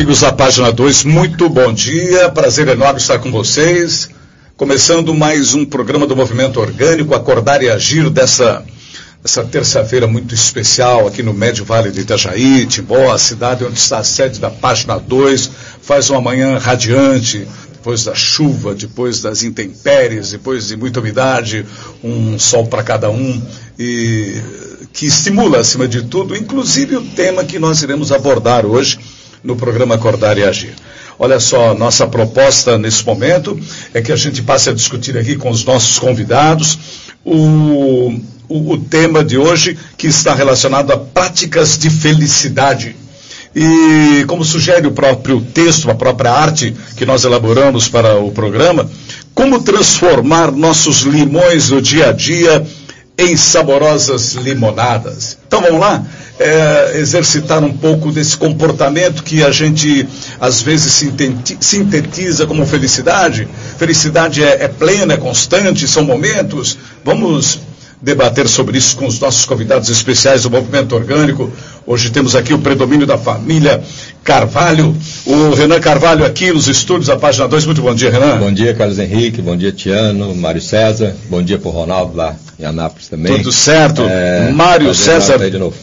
Amigos da página 2, muito bom dia. Prazer enorme estar com vocês. Começando mais um programa do Movimento Orgânico, Acordar e Agir dessa, dessa terça-feira muito especial aqui no Médio Vale do Itajaí, Timbó, a cidade onde está a sede da página 2. Faz uma manhã radiante, depois da chuva, depois das intempéries, depois de muita umidade, um sol para cada um, e que estimula, acima de tudo, inclusive o tema que nós iremos abordar hoje no programa Acordar e Agir. Olha só, nossa proposta nesse momento é que a gente passe a discutir aqui com os nossos convidados o, o, o tema de hoje que está relacionado a práticas de felicidade. E como sugere o próprio texto, a própria arte que nós elaboramos para o programa, como transformar nossos limões do dia a dia em saborosas limonadas. Então vamos lá? É, exercitar um pouco desse comportamento que a gente às vezes sintetiza como felicidade. Felicidade é, é plena, é constante, são momentos. Vamos debater sobre isso com os nossos convidados especiais do Movimento Orgânico. Hoje temos aqui o predomínio da família Carvalho, o Renan Carvalho aqui nos estúdios da página 2. Muito bom dia, Renan. Bom dia, Carlos Henrique, bom dia, Tiano, Mário César, bom dia para o Ronaldo lá em Anápolis também. Tudo certo. É, Mário César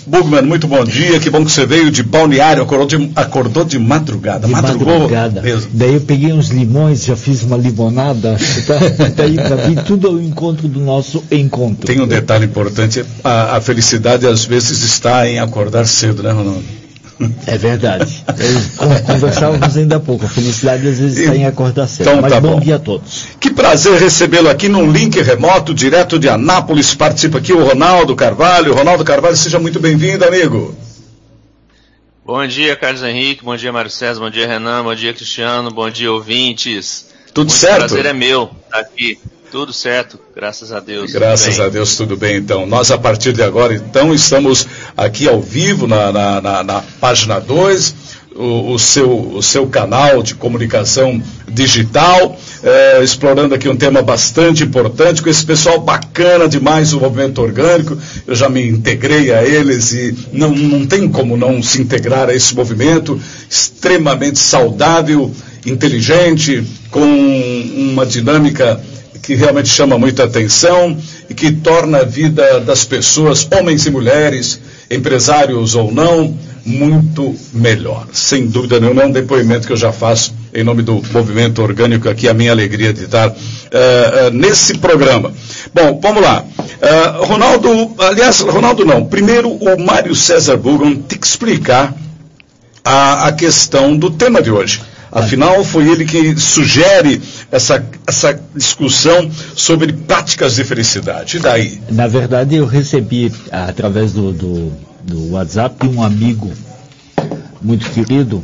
Bugman, muito bom dia, que bom que você veio de balneário, acordou de, acordou de madrugada. De Madrugou madrugada. Mesmo. Daí eu peguei uns limões, já fiz uma limonada, tá, daí para vir tudo ao encontro do nosso encontro. Tem um detalhe importante, a, a felicidade às vezes está em acordar cedo, né, Ronaldo? É verdade. Conversávamos ainda há pouco. A felicidade às vezes está em acordar cedo. Então, Mas tá bom. bom dia a todos. Que prazer recebê-lo aqui num link remoto, direto de Anápolis. Participa aqui o Ronaldo Carvalho. Ronaldo Carvalho, seja muito bem-vindo, amigo. Bom dia, Carlos Henrique. Bom dia, Mário César. Bom dia, Renan. Bom dia, Cristiano. Bom dia, ouvintes. Tudo Muito certo? O prazer é meu estar aqui. Tudo certo, graças a Deus. Graças a Deus, tudo bem então. Nós, a partir de agora, então, estamos aqui ao vivo na, na, na, na página 2, o, o, seu, o seu canal de comunicação digital, é, explorando aqui um tema bastante importante, com esse pessoal bacana demais, o movimento orgânico. Eu já me integrei a eles e não, não tem como não se integrar a esse movimento extremamente saudável, inteligente, com uma dinâmica que realmente chama muita atenção e que torna a vida das pessoas, homens e mulheres, empresários ou não, muito melhor. Sem dúvida nenhuma, é um depoimento que eu já faço em nome do movimento orgânico aqui, a minha alegria de estar uh, uh, nesse programa. Bom, vamos lá. Uh, Ronaldo, aliás, Ronaldo não, primeiro o Mário César Bugan que explicar a, a questão do tema de hoje. Afinal, foi ele que sugere essa, essa discussão sobre práticas de felicidade. E daí? Na verdade, eu recebi, através do, do, do WhatsApp, um amigo muito querido,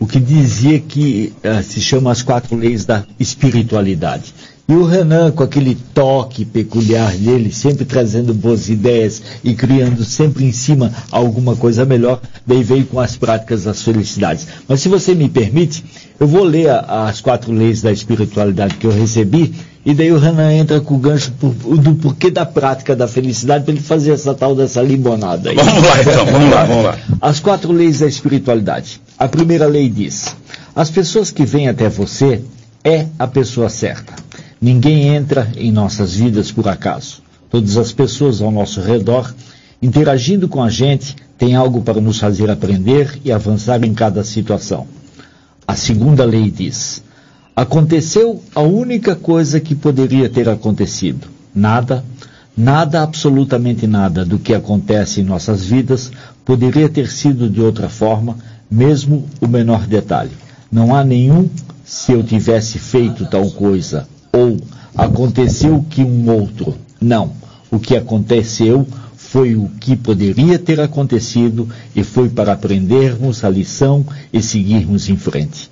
o que dizia que uh, se chama as quatro leis da espiritualidade. E o Renan, com aquele toque peculiar dele, sempre trazendo boas ideias e criando sempre em cima alguma coisa melhor, daí veio com as práticas das felicidades. Mas se você me permite, eu vou ler a, as quatro leis da espiritualidade que eu recebi, e daí o Renan entra com o gancho por, do porquê da prática da felicidade para ele fazer essa tal dessa limonada aí. Vamos lá então, vamos lá, vamos lá. As quatro leis da espiritualidade. A primeira lei diz: as pessoas que vêm até você é a pessoa certa. Ninguém entra em nossas vidas por acaso. Todas as pessoas ao nosso redor, interagindo com a gente, têm algo para nos fazer aprender e avançar em cada situação. A segunda lei diz: aconteceu a única coisa que poderia ter acontecido. Nada, nada, absolutamente nada do que acontece em nossas vidas poderia ter sido de outra forma, mesmo o menor detalhe. Não há nenhum se eu tivesse feito tal coisa ou aconteceu que um outro. Não. O que aconteceu foi o que poderia ter acontecido e foi para aprendermos a lição e seguirmos em frente.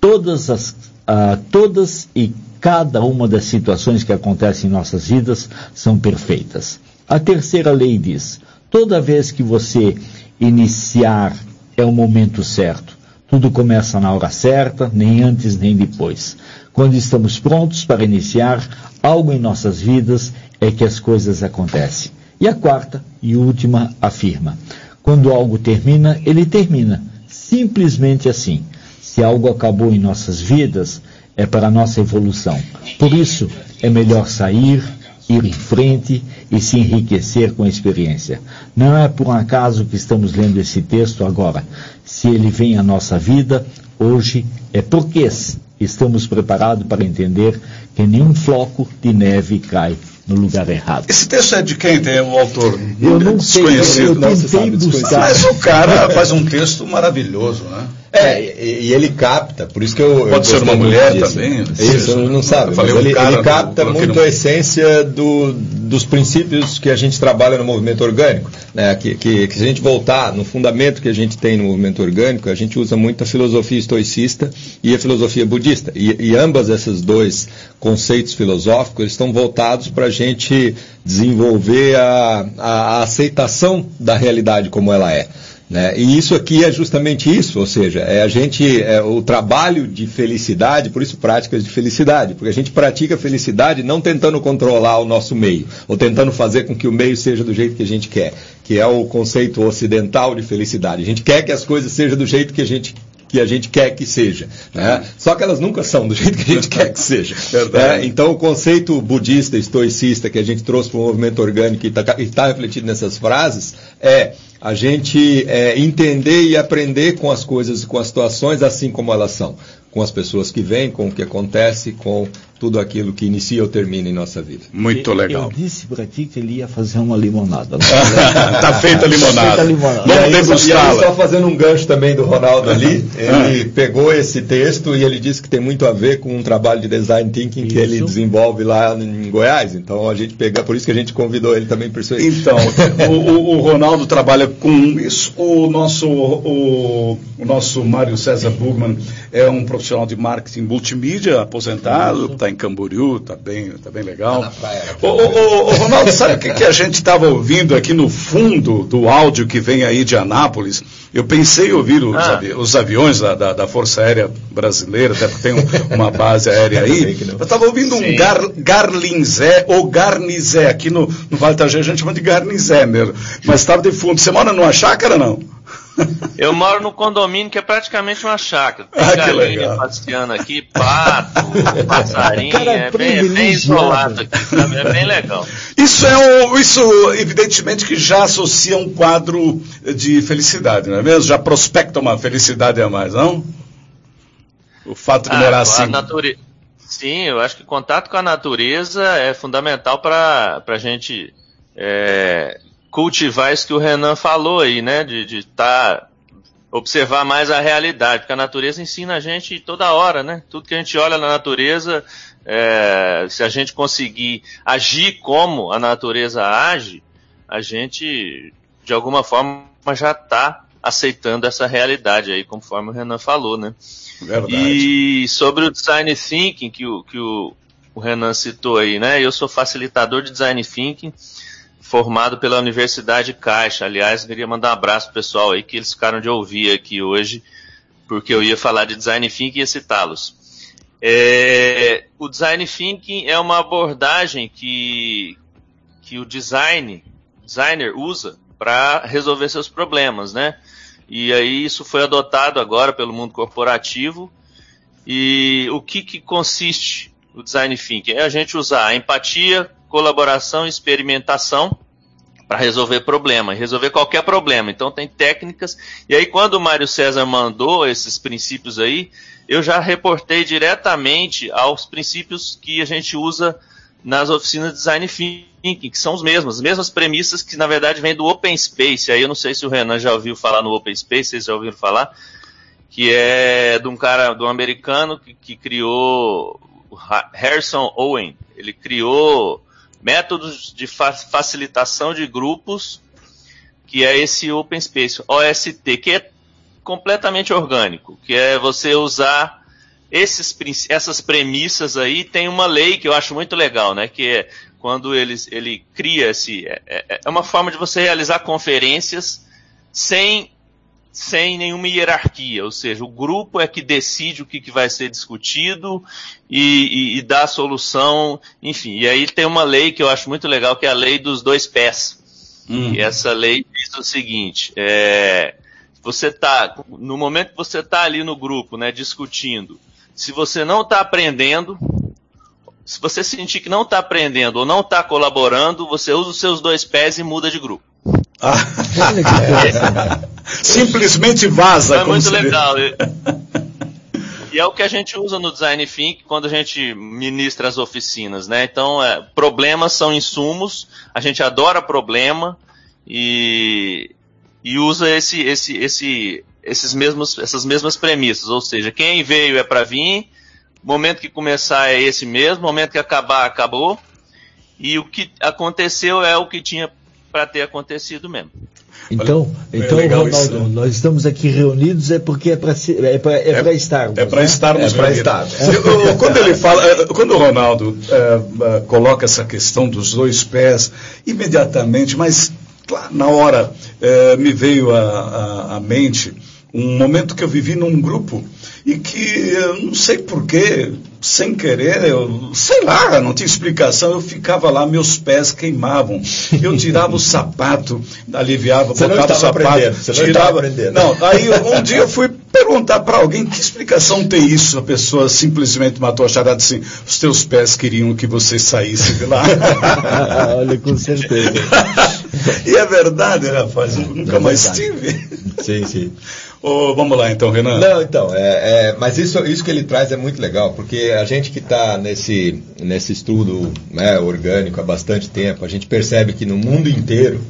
Todas as, uh, todas e cada uma das situações que acontecem em nossas vidas são perfeitas. A terceira lei diz: toda vez que você iniciar é o momento certo. Tudo começa na hora certa, nem antes nem depois. Quando estamos prontos para iniciar algo em nossas vidas, é que as coisas acontecem. E a quarta e última afirma: quando algo termina, ele termina. simplesmente assim. Se algo acabou em nossas vidas, é para a nossa evolução. Por isso, é melhor sair, ir em frente e se enriquecer com a experiência. Não é por um acaso que estamos lendo esse texto agora. Se ele vem à nossa vida, hoje é porque estamos preparados para entender que nenhum floco de neve cai no lugar errado. Esse texto é de quem tem o autor? Eu não sei, eu, eu tentei buscar. Mas o cara faz um texto maravilhoso, né? É, e, e, ele capta, por isso que eu. Pode eu ser uma mulher disso. também? Isso, não sabe. Ele, ele, capta muito a essência do, dos princípios que a gente trabalha no movimento orgânico. Né? Que, que, que, se a gente voltar no fundamento que a gente tem no movimento orgânico, a gente usa muito a filosofia estoicista e a filosofia budista. E, e ambas esses dois conceitos filosóficos estão voltados para a gente desenvolver a, a, a aceitação da realidade como ela é. Né? E isso aqui é justamente isso, ou seja, é a gente, é o trabalho de felicidade, por isso práticas de felicidade, porque a gente pratica felicidade não tentando controlar o nosso meio, ou tentando fazer com que o meio seja do jeito que a gente quer, que é o conceito ocidental de felicidade. A gente quer que as coisas sejam do jeito que a gente que a gente quer que seja. Né? Só que elas nunca são do jeito que a gente quer que seja. Né? Então, o conceito budista, estoicista, que a gente trouxe para o movimento orgânico e está tá refletido nessas frases, é a gente é, entender e aprender com as coisas e com as situações assim como elas são com as pessoas que vêm, com o que acontece, com tudo aquilo que inicia ou termina em nossa vida. Muito legal. Eu disse para ti que ele ia fazer uma limonada. Está feita a limonada. Tá feita a limonada. Vamos degustá-la. Só fazendo um gancho também do Ronaldo ali, ele ah. pegou esse texto e ele disse que tem muito a ver com um trabalho de design thinking isso. que ele desenvolve lá em Goiás. Então a gente pega, por isso que a gente convidou ele também para isso aí. Então, o, o, Ronaldo trabalha com isso. O nosso, o, o nosso Mário César Bugman é um profissional de marketing multimídia, aposentado, está em Camboriú, está bem, tá bem legal. Tá praia, ô, ô, ô, Ronaldo, sabe o que, que a gente estava ouvindo aqui no fundo do áudio que vem aí de Anápolis? Eu pensei em ouvir os, ah. avi os aviões da, da, da, Força Aérea Brasileira, até porque tem um, uma base aérea aí. Eu estava ouvindo um gar, Garlinzé ou Garnizé. Aqui no, no Vale do Itajaí a gente chama de Garnizé mesmo. Mas estava de fundo. Você mora numa chácara não? Eu moro no condomínio que é praticamente uma chácara. Tem ah, galinha passeando aqui, pato, passarinho, é bem, é bem isolado aqui, sabe? é bem legal. Isso é um, isso evidentemente que já associa um quadro de felicidade, não é mesmo? Já prospecta uma felicidade a mais, não? O fato de ah, morar assim. Nature... Sim, eu acho que contato com a natureza é fundamental para a gente é, cultivar isso que o Renan falou aí, né? De estar. Tá, observar mais a realidade, porque a natureza ensina a gente toda hora, né? Tudo que a gente olha na natureza, é, se a gente conseguir agir como a natureza age, a gente, de alguma forma, já está aceitando essa realidade aí, conforme o Renan falou, né? Verdade. E sobre o design thinking que o, que o, o Renan citou aí, né? Eu sou facilitador de design thinking formado pela Universidade Caixa. Aliás, queria mandar um abraço pro pessoal aí que eles ficaram de ouvir aqui hoje, porque eu ia falar de design thinking e ia citá-los. É, o design thinking é uma abordagem que, que o design, designer usa para resolver seus problemas, né? E aí isso foi adotado agora pelo mundo corporativo. E o que, que consiste o design thinking? É a gente usar a empatia, colaboração e experimentação para resolver problema, resolver qualquer problema. Então tem técnicas. E aí quando o Mário César mandou esses princípios aí, eu já reportei diretamente aos princípios que a gente usa nas oficinas de design thinking, que são os mesmos, as mesmas premissas que na verdade vêm do Open Space. Aí eu não sei se o Renan já ouviu falar no Open Space, vocês já ouviram falar, que é de um cara, de um americano que, que criou Harrison Owen. Ele criou métodos de facilitação de grupos, que é esse Open Space, OST, que é completamente orgânico, que é você usar esses, essas premissas aí, tem uma lei que eu acho muito legal, né, que é quando eles, ele cria esse, é, é, é uma forma de você realizar conferências sem sem nenhuma hierarquia, ou seja, o grupo é que decide o que, que vai ser discutido e, e, e, dá a solução, enfim. E aí tem uma lei que eu acho muito legal, que é a lei dos dois pés. Hum. E essa lei diz o seguinte: é, você tá, no momento que você está ali no grupo, né, discutindo, se você não está aprendendo, se você sentir que não está aprendendo ou não está colaborando, você usa os seus dois pés e muda de grupo. Ah. Simplesmente vaza. É muito legal. E é o que a gente usa no Design Think quando a gente ministra as oficinas, né? Então, é, problemas são insumos, a gente adora problema e, e usa esse, esse, esse, esses mesmos, essas mesmas premissas. Ou seja, quem veio é para vir, momento que começar é esse mesmo, momento que acabar, acabou. E o que aconteceu é o que tinha para ter acontecido mesmo. Então, é então Ronaldo, isso. nós estamos aqui reunidos é porque é para é é é, estarmos. É para né? estarmos. É estarmos. Quando ele fala, eh, quando o Ronaldo uh, coloca essa questão dos dois pés, imediatamente, mas claro, na hora uh, me veio à mente um momento que eu vivi num grupo e que eu não sei porquê, sem querer, eu sei lá, não tinha explicação, eu ficava lá, meus pés queimavam. Eu tirava o sapato, aliviava, você botava o sapato, você tirava. Não, não, aí um dia eu fui perguntar para alguém que explicação tem isso. A pessoa simplesmente matou a charada assim: os teus pés queriam que você saísse de lá. Olha, com certeza. e é verdade, rapaz, eu nunca é mais tive. Sim, sim. Oh, vamos lá então, Renan. Não, então, é, é, mas isso, isso que ele traz é muito legal, porque a gente que está nesse, nesse estudo né, orgânico há bastante tempo, a gente percebe que no mundo inteiro,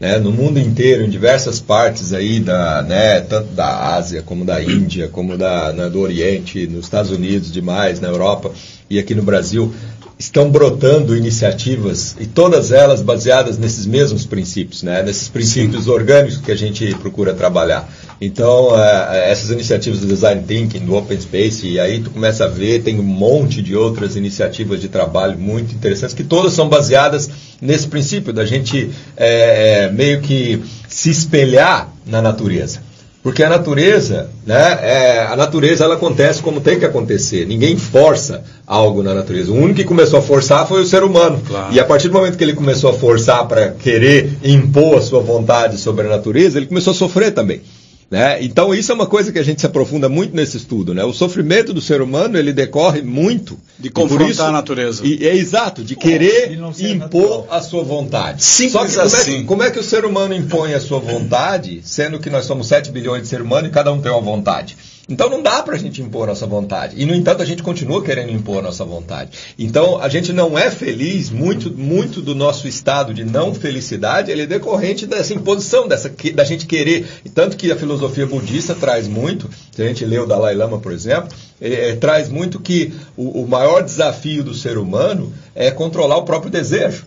né, no mundo inteiro, em diversas partes aí da, né, tanto da Ásia como da Índia, como da, né, do Oriente, nos Estados Unidos, demais, na Europa e aqui no Brasil, estão brotando iniciativas e todas elas baseadas nesses mesmos princípios, né? nesses princípios Sim. orgânicos que a gente procura trabalhar. Então, é, é, essas iniciativas do Design Thinking, do Open Space, e aí tu começa a ver, tem um monte de outras iniciativas de trabalho muito interessantes, que todas são baseadas nesse princípio da gente é, é meio que se espelhar na natureza. Porque a natureza, né, é, a natureza ela acontece como tem que acontecer. Ninguém força algo na natureza. O único que começou a forçar foi o ser humano. Claro. E a partir do momento que ele começou a forçar para querer impor a sua vontade sobre a natureza, ele começou a sofrer também. Né? Então isso é uma coisa que a gente se aprofunda muito nesse estudo. Né? O sofrimento do ser humano ele decorre muito de confrontar isso, a natureza. E, é exato, de querer impor natural. a sua vontade. Simples Só que como, assim. é que, como é que o ser humano impõe a sua vontade, sendo que nós somos 7 bilhões de seres humanos e cada um tem uma vontade? Então não dá para a gente impor nossa vontade. E, no entanto, a gente continua querendo impor nossa vontade. Então a gente não é feliz, muito, muito do nosso estado de não felicidade, ele é decorrente dessa imposição, dessa, da gente querer. E tanto que a filosofia budista traz muito, se a gente lê o Dalai Lama, por exemplo, ele é, traz muito que o, o maior desafio do ser humano é controlar o próprio desejo.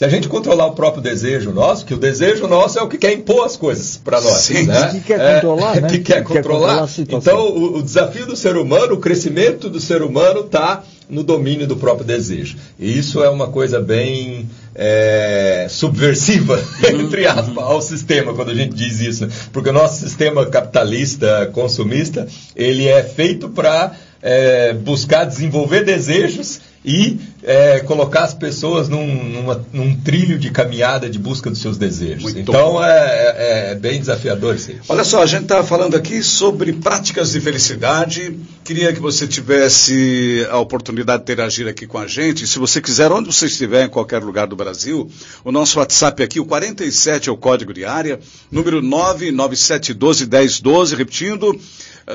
Se a gente controlar o próprio desejo nosso, que o desejo nosso é o que quer impor as coisas para nós. Sim, né? que quer controlar, é, né? Que quer que controlar. Quer controlar então, o, o, desafio do ser humano, o crescimento do ser humano está no domínio do próprio desejo. E isso é uma coisa bem é, subversiva, entre aspas, ao sistema, quando a gente diz isso. Porque o nosso sistema capitalista, consumista, ele é feito para é, buscar desenvolver desejos e é, colocar as pessoas num, numa, num, trilho de caminhada de busca dos seus desejos. Muito então é, é, é, bem desafiador isso. Olha só, a gente está falando aqui sobre práticas de felicidade. Queria que você tivesse a oportunidade de interagir aqui com a gente. Se você quiser, onde você estiver, em qualquer lugar do Brasil, o nosso WhatsApp aqui, o 47 é o código de área, número 99712 1012, repetindo.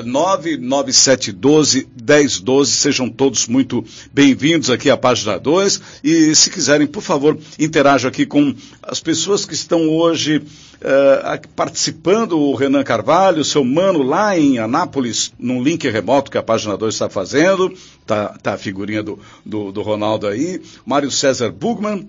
99712 1012. Sejam todos muito bem-vindos aqui à página 2. E se quiserem, por favor, interajam aqui com as pessoas que estão hoje uh, participando. O Renan Carvalho, seu mano lá em Anápolis, num link remoto que a página 2 está fazendo. Tá, tá a figurinha do, do, do Ronaldo aí. Mário César Bugman.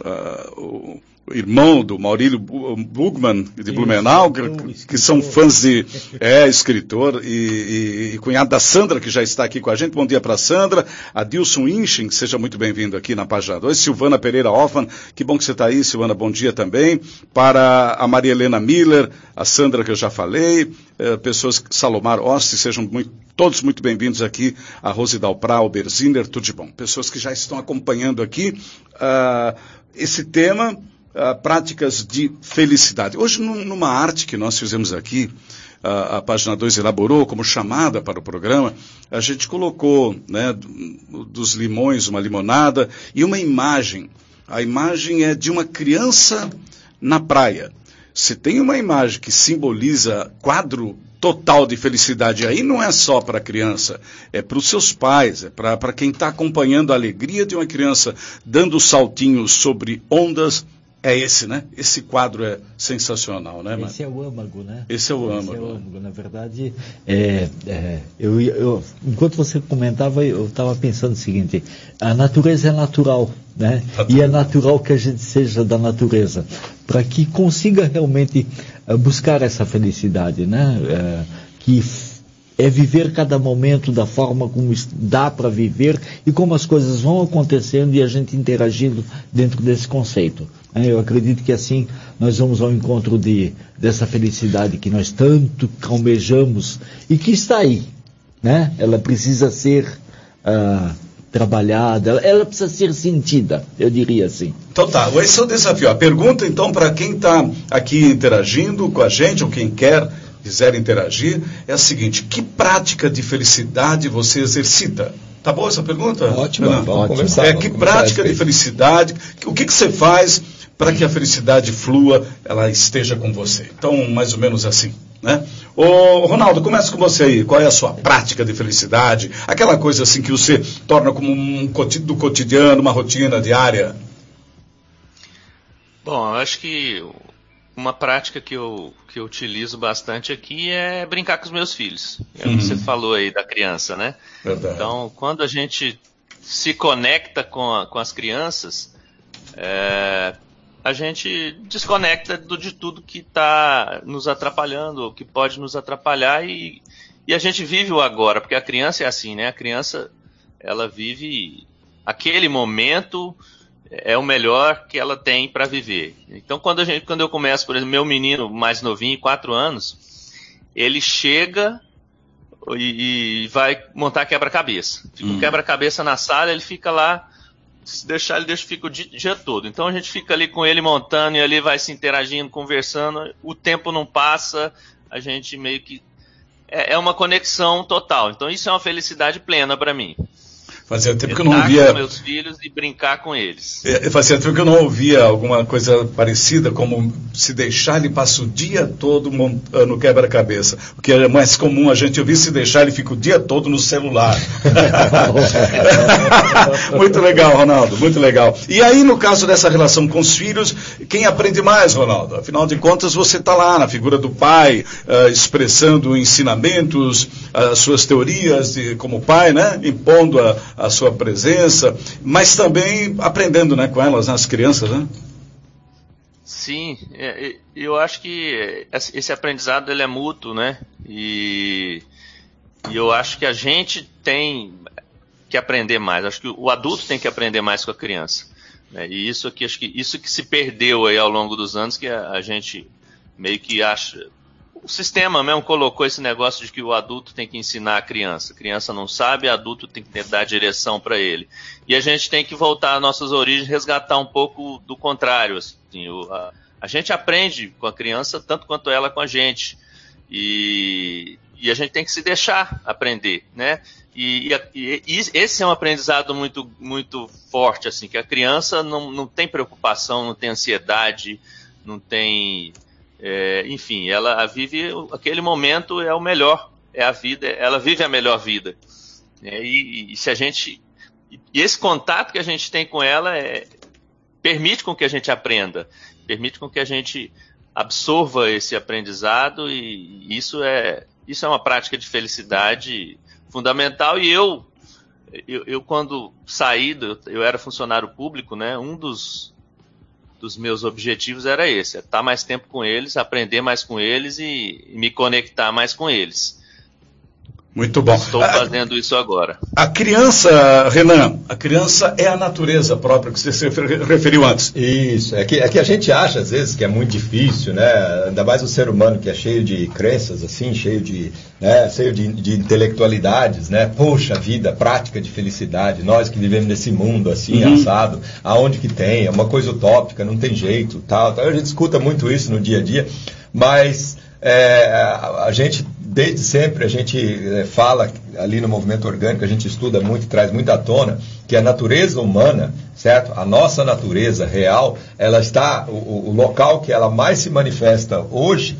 Uh, o irmão do Maurílio Bugman de Blumenau, que, que, são fãs de. É, escritor, e, e, e, cunhado da Sandra, que já está aqui com a gente. Bom dia para Sandra. Adilson Inchen, seja muito bem-vindo aqui na página 2. Silvana Pereira Hoffman, que bom que você está aí, Silvana, bom dia também. Para a Maria Helena Miller, a Sandra, que eu já falei, eh, pessoas, Salomar Oste, sejam muito, todos muito bem-vindos aqui. A Rose Dalprá, o Berziner, tudo de bom. Pessoas que já estão acompanhando aqui uh, esse tema uh, práticas de felicidade. Hoje, numa arte que nós fizemos aqui, a, a página 2 elaborou como chamada para o programa, a gente colocou né, dos limões uma limonada e uma imagem. A imagem é de uma criança na praia. Se tem uma imagem que simboliza quadro total de felicidade aí não é só para a criança, é para os seus pais, é para quem está acompanhando a alegria de uma criança dando saltinhos sobre ondas. É esse, né? Esse quadro é sensacional, né? Esse é o âmago, né? Esse é o âmago. Esse é o âmago. Na verdade, é, é, eu, eu, enquanto você comentava, eu estava pensando o seguinte: a natureza é natural, né? E é natural que a gente seja da natureza, para que consiga realmente buscar essa felicidade, né? É, que é viver cada momento da forma como dá para viver e como as coisas vão acontecendo e a gente interagindo dentro desse conceito. Né? Eu acredito que assim nós vamos ao encontro de, dessa felicidade que nós tanto almejamos e que está aí. Né? Ela precisa ser uh, trabalhada, ela, ela, precisa ser sentida, eu diria assim. Então tá, esse é o desafio. A pergunta então para quem está aqui interagindo com a gente, ou quem quer, quiser interagir, é a seguinte, que prática de felicidade você exercita? Tá boa essa pergunta? Ótimo, vamos conversar. É, que prática de felicidade, o que, que você faz para que a felicidade flua, ela esteja com você? Então, mais ou menos assim. Né? Ô, Ronaldo, começa com você aí. Qual é a sua prática de felicidade? Aquela coisa assim que você torna como um do cotidiano, uma rotina diária? Bom, eu acho que uma prática que eu, que eu utilizo bastante aqui é brincar com os meus filhos. É o que você uhum. falou aí da criança, né? Verdade. Então, quando a gente se conecta com, a, com as crianças, é, a gente desconecta do, de tudo que está nos atrapalhando, ou que pode nos atrapalhar e, e a gente vive o agora, porque a criança é assim, né? A criança, ela vive aquele momento é o melhor que ela tem para viver. Então, quando, a gente, quando eu começo, por exemplo, meu menino mais novinho, quatro anos, ele chega e, e vai montar quebra-cabeça. Fica hum. um quebra-cabeça na sala, ele fica lá se deixar, ele deixa, fica o dia todo. Então a gente fica ali com ele montando e ali vai se interagindo, conversando. O tempo não passa, a gente meio que. É, é uma conexão total. Então isso é uma felicidade plena para mim. Fazia tempo que eu não ouvia. com meus filhos e brincar com eles. É, fazia tempo que eu não ouvia alguma coisa parecida, como se deixar ele passa o dia todo montando quebra-cabeça. O que é mais comum a gente ouvir se deixar ele fica o dia todo no celular. muito legal, Ronaldo, muito legal. E aí, no caso dessa relação com os filhos, quem aprende mais, Ronaldo? Afinal de contas, você está lá na figura do pai, uh, expressando ensinamentos, as suas teorias de, como pai, né? Impondo a a sua presença, mas também aprendendo né, com elas, né, as crianças, né? Sim, é, eu acho que esse aprendizado ele é mútuo, né? E, e eu acho que a gente tem que aprender mais. Acho que o adulto tem que aprender mais com a criança. Né? E isso aqui, acho que isso que se perdeu aí ao longo dos anos, que a, a gente meio que acha, o sistema mesmo colocou esse negócio de que o adulto tem que ensinar a criança. A criança não sabe, o adulto tem que dar direção para ele. E a gente tem que voltar às nossas origens, resgatar um pouco do contrário. Assim, o, a, a, gente aprende com a criança tanto quanto ela com a gente. E, e a gente tem que se deixar aprender, né? E, e, e, esse é um aprendizado muito, muito forte, assim, que a criança não, não tem preocupação, não tem ansiedade, não tem é, enfim, ela vive aquele momento é o melhor, é a vida, ela vive a melhor vida. É, e, e, se a gente e esse contato que a gente tem com ela é, permite com que a gente aprenda, permite com que a gente absorva esse aprendizado e isso é isso é uma prática de felicidade fundamental e eu eu, eu quando saí eu era funcionário público né um dos dos meus objetivos era esse: é estar mais tempo com eles, aprender mais com eles e, e me conectar mais com eles. Muito bom. Estou fazendo a, isso agora. A criança, Renan, a criança é a natureza própria que você se referiu antes. Isso, é que, é que a gente acha às vezes que é muito difícil, né? Ainda mais o ser humano que é cheio de crenças, assim, cheio de, né? cheio de, de intelectualidades, né? Poxa vida, prática de felicidade, nós que vivemos nesse mundo assim, uhum. assado, aonde que tem? É uma coisa utópica, não tem jeito, tal, tal. A gente escuta muito isso no dia a dia, mas é, a, gente desde sempre a gente é, fala ali no movimento orgânico, a gente estuda muito, traz muito à tona que a natureza humana, certo? A nossa natureza real, ela está, o, o local que ela mais se manifesta hoje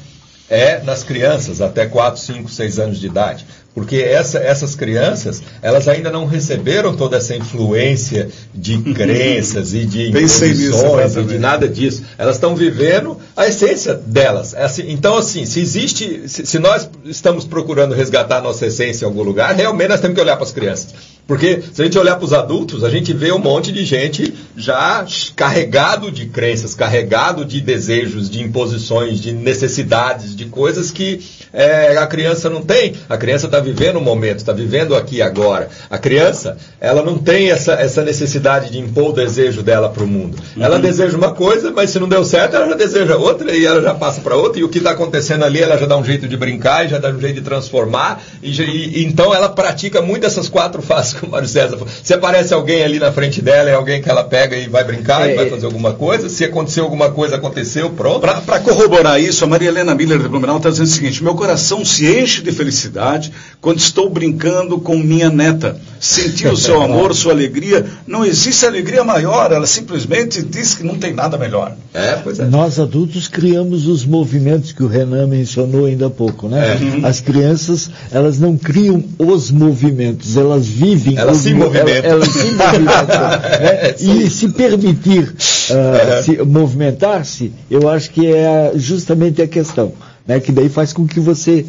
é nas crianças até 4, 5, 6 anos de idade porque essa, essas crianças elas ainda não receberam toda essa influência de crenças e de imposições e de nada disso. Elas estão vivendo a essência delas. É assim, então, assim, se existe, se, se, nós estamos procurando resgatar a nossa essência em algum lugar, realmente nós temos que olhar para as crianças. Porque se a gente olhar para os adultos, a gente vê um monte de gente já carregado de crenças, carregado de desejos, de imposições, de necessidades, de coisas que é, a criança não tem. A criança está vivendo o momento, está vivendo aqui agora. A criança, ela não tem essa, essa necessidade de impor o desejo dela para o mundo. Uhum. Ela deseja uma coisa, mas se não deu certo, ela já deseja outra e ela já passa para outra. E o que está acontecendo ali, ela já dá um jeito de brincar, e já dá um jeito de transformar. E, e, então ela pratica muito essas quatro fases que o Mário César Se aparece alguém ali na frente dela, é alguém que ela pega e vai brincar, é, e vai fazer alguma coisa. Se aconteceu alguma coisa, aconteceu, pronto. Para corroborar isso, a Maria Helena Miller de Blumenau está dizendo o seguinte: meu coração se enche de felicidade quando estou brincando com minha neta. Sentir o seu amor, sua alegria. Não existe alegria maior, ela simplesmente diz que não tem nada melhor. É, pois é. Nós adultos criamos os movimentos que o Renan mencionou ainda há pouco, né? É. As crianças, elas não criam os movimentos, elas vivem. Elas se movimentam. Elas, elas se movimentam. né? E se permitir uh, se, movimentar-se, eu acho que é justamente a questão né, que daí faz com que você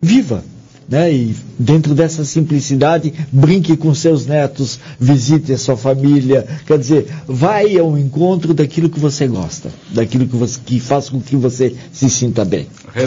viva né? E dentro dessa simplicidade, brinque com seus netos, visite a sua família, quer dizer, vai ao encontro daquilo que você gosta, daquilo que, você, que faz com que você se sinta bem.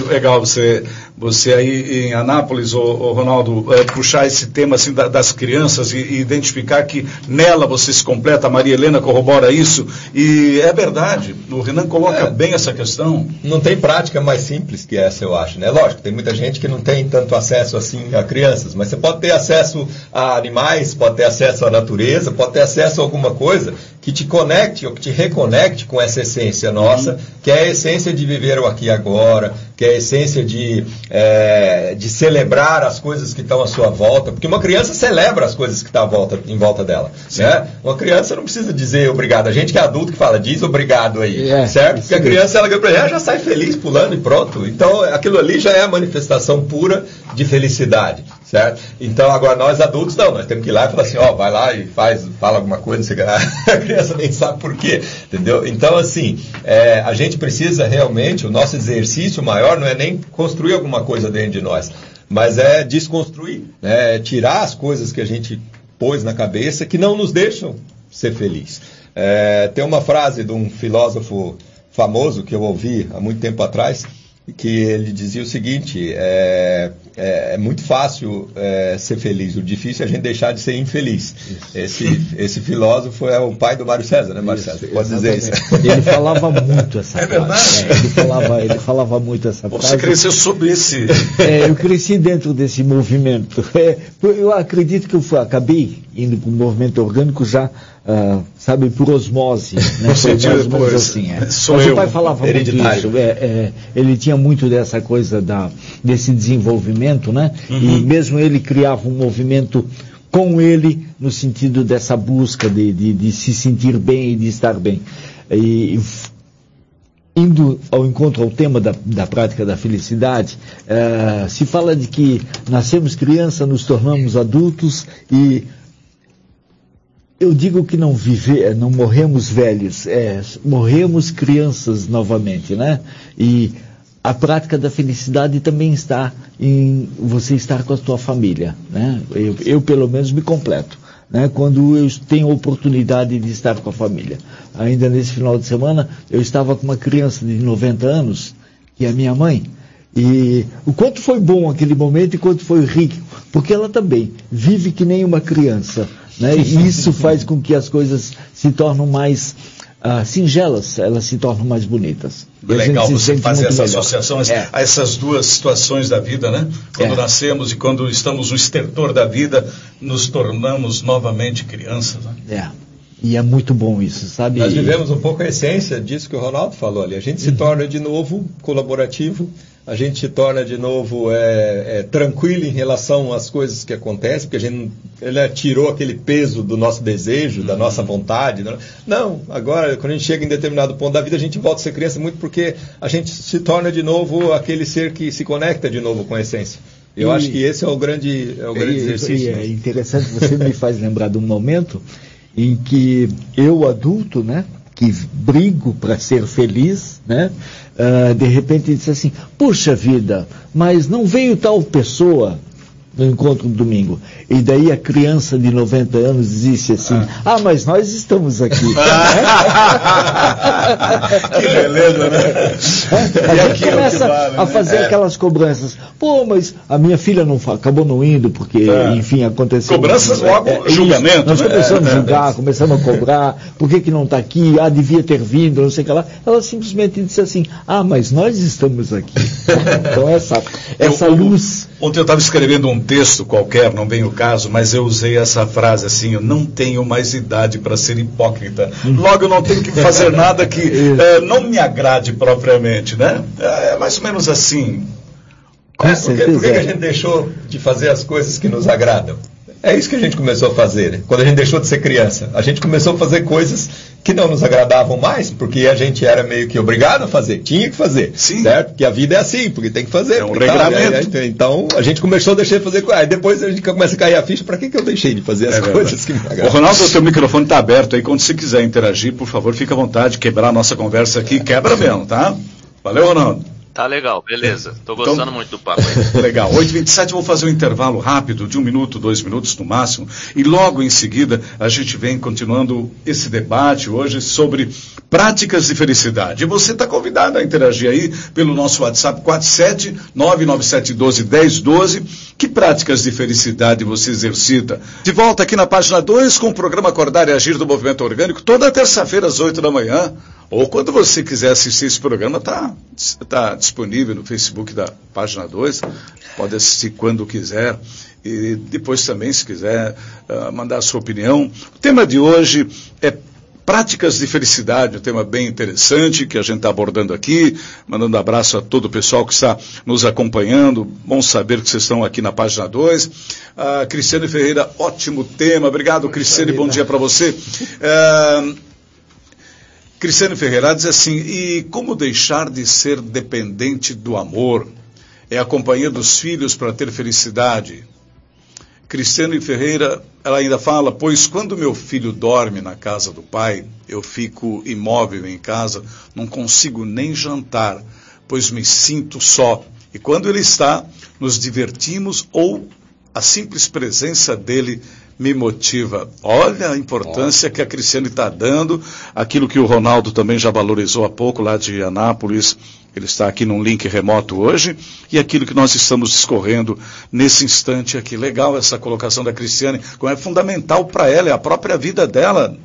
Legal você, você aí em Anápolis, ô, ô Ronaldo, é, puxar esse tema assim da, das crianças e, e, identificar que nela você se completa, a Maria Helena corrobora isso, e é verdade, o Renan coloca é, bem essa questão. Não tem prática mais simples que essa, eu acho, né? Lógico, tem muita gente que não tem tanto acesso acesso assim a crianças, mas você pode ter acesso a animais, pode ter acesso à natureza, pode ter acesso a alguma coisa que te conecte ou que te reconecte com essa essência nossa, uhum. que é a essência de viver o aqui e agora, que é a essência de, é, de celebrar as coisas que estão à sua volta, porque uma criança celebra as coisas que estão volta, em volta dela. Né? Uma criança não precisa dizer obrigado. A gente que é adulto que fala, diz obrigado aí, é, certo? Porque a criança ela, ela já sai feliz pulando e pronto. Então aquilo ali já é a manifestação pura de felicidade, certo? Então agora nós adultos não, nós temos que ir lá e falar assim, ó, vai lá e faz, fala alguma coisa, você... a criança nem sabe por quê, entendeu? Então assim, é, a gente precisa realmente, o nosso exercício maior não é nem construir alguma coisa dentro de nós, mas é desconstruir, né? é tirar as coisas que a gente pôs na cabeça que não nos deixam ser felizes. É, tem uma frase de um filósofo famoso que eu ouvi há muito tempo atrás, que ele dizia o seguinte: é, é, é muito fácil é, ser feliz, o difícil é a gente deixar de ser infeliz. Esse, esse filósofo é o pai do Mário César, né, Mário César? Pode dizer isso. Ele falava muito essa é frase. É verdade? ele, falava, ele falava muito essa Você frase. Você cresceu sobre esse. É, eu cresci dentro desse movimento. É, eu acredito que eu fui, acabei indo para o movimento orgânico já uh, sabe, por osmose, né? Sentido mais assim. É. Mas eu, o pai falava muito disso. É, é, ele tinha muito dessa coisa da, desse desenvolvimento, né? Uhum. E mesmo ele criava um movimento com ele no sentido dessa busca de, de, de se sentir bem e de estar bem. E, indo ao encontro ao tema da, da prática da felicidade, uh, se fala de que nascemos criança, nos tornamos adultos e eu digo que não viver, não morremos velhos, é, morremos crianças novamente, né? E a prática da felicidade também está em você estar com a sua família, né? Eu, eu pelo menos me completo, né? Quando eu tenho oportunidade de estar com a família. Ainda nesse final de semana, eu estava com uma criança de 90 anos, que é a minha mãe, e o quanto foi bom aquele momento e quanto foi rico, porque ela também vive que nem uma criança né? E isso faz com que as coisas se tornem mais uh, singelas, elas se tornam mais bonitas. Legal você fazer essa melhor. associação é. a essas duas situações da vida, né? Quando é. nascemos e quando estamos no estertor da vida, nos tornamos novamente crianças. Né? É. E é muito bom isso, sabe? Nós vivemos um pouco a essência disso que o Ronaldo falou ali. A gente se uhum. torna de novo colaborativo, a gente se torna de novo é, é, tranquilo em relação às coisas que acontecem, porque a gente ele tirou aquele peso do nosso desejo, da nossa uhum. vontade. Não, não, agora, quando a gente chega em determinado ponto da vida, a gente volta a ser criança muito porque a gente se torna de novo aquele ser que se conecta de novo com a essência. Eu e, acho que esse é o grande, é o grande e, exercício. E é interessante, você me faz lembrar de um momento em que eu, adulto, né, que brigo para ser feliz, né, uh, de repente disse assim: Puxa vida, mas não veio tal pessoa no encontro no domingo. E daí a criança de 90 anos disse assim: Ah, ah mas nós estamos aqui. que beleza, né? e aqui começa vale, a né? fazer é. aquelas cobranças. Pô, mas a minha filha não acabou não indo, porque, é. enfim, aconteceu. Cobranças logo, é, julgamento. Nós né? começamos a é. julgar, começamos a cobrar, por que, que não está aqui? Ah, devia ter vindo, não sei o que lá. Ela simplesmente disse assim: Ah, mas nós estamos aqui. então, essa, essa eu, luz. Ontem eu estava escrevendo um texto qualquer, não vem o caso, mas eu usei essa frase assim: eu não tenho mais idade para ser hipócrita. Logo, eu não tenho que fazer nada que é, não me agrade propriamente, né? É, é mais ou menos assim. Com é, por que, por que a gente deixou de fazer as coisas que nos agradam? É isso que a gente começou a fazer, né? quando a gente deixou de ser criança. A gente começou a fazer coisas que não nos agradavam mais, porque a gente era meio que obrigado a fazer, tinha que fazer, Sim. certo? Porque a vida é assim, porque tem que fazer. É um regulamento. Tá, então, a gente começou a deixar de fazer. Aí depois a gente começa a cair a ficha, para que, que eu deixei de fazer as é coisas que me agradavam? O Ronaldo, o seu microfone está aberto aí, quando você quiser interagir, por favor, fique à vontade, quebrar a nossa conversa aqui, quebra mesmo, tá? Valeu, Ronaldo. Tá legal, beleza. Estou gostando então, muito do papo aí. Legal. 8h27, vou fazer um intervalo rápido, de um minuto, dois minutos no máximo, e logo em seguida a gente vem continuando esse debate hoje sobre práticas de felicidade. E você está convidado a interagir aí pelo nosso WhatsApp 47 99712 1012. Que práticas de felicidade você exercita? De volta aqui na página 2 com o programa Acordar e Agir do Movimento Orgânico, toda terça-feira às 8 da manhã. Ou quando você quiser assistir esse programa, está tá disponível no Facebook da página 2. Pode assistir quando quiser. E depois também, se quiser, uh, mandar a sua opinião. O tema de hoje é práticas de felicidade, um tema bem interessante que a gente está abordando aqui. Mandando abraço a todo o pessoal que está nos acompanhando. Bom saber que vocês estão aqui na página 2. Uh, ah, Cristiane Ferreira, ótimo tema. Obrigado, Cristiane. Bom dia para você. Uh, Cristiano Ferreira diz assim: e como deixar de ser dependente do amor? É a companhia dos filhos para ter felicidade. Cristiano Ferreira, ela ainda fala: pois quando meu filho dorme na casa do pai, eu fico imóvel em casa, não consigo nem jantar, pois me sinto só. E quando ele está, nos divertimos ou a simples presença dele me motiva. Olha a importância que a Cristiane está dando, aquilo que o Ronaldo também já valorizou há pouco lá de Anápolis. Ele está aqui num link remoto hoje, e aquilo que nós estamos discorrendo nesse instante aqui. Legal essa colocação da Cristiane, como é fundamental para ela, é a própria vida dela.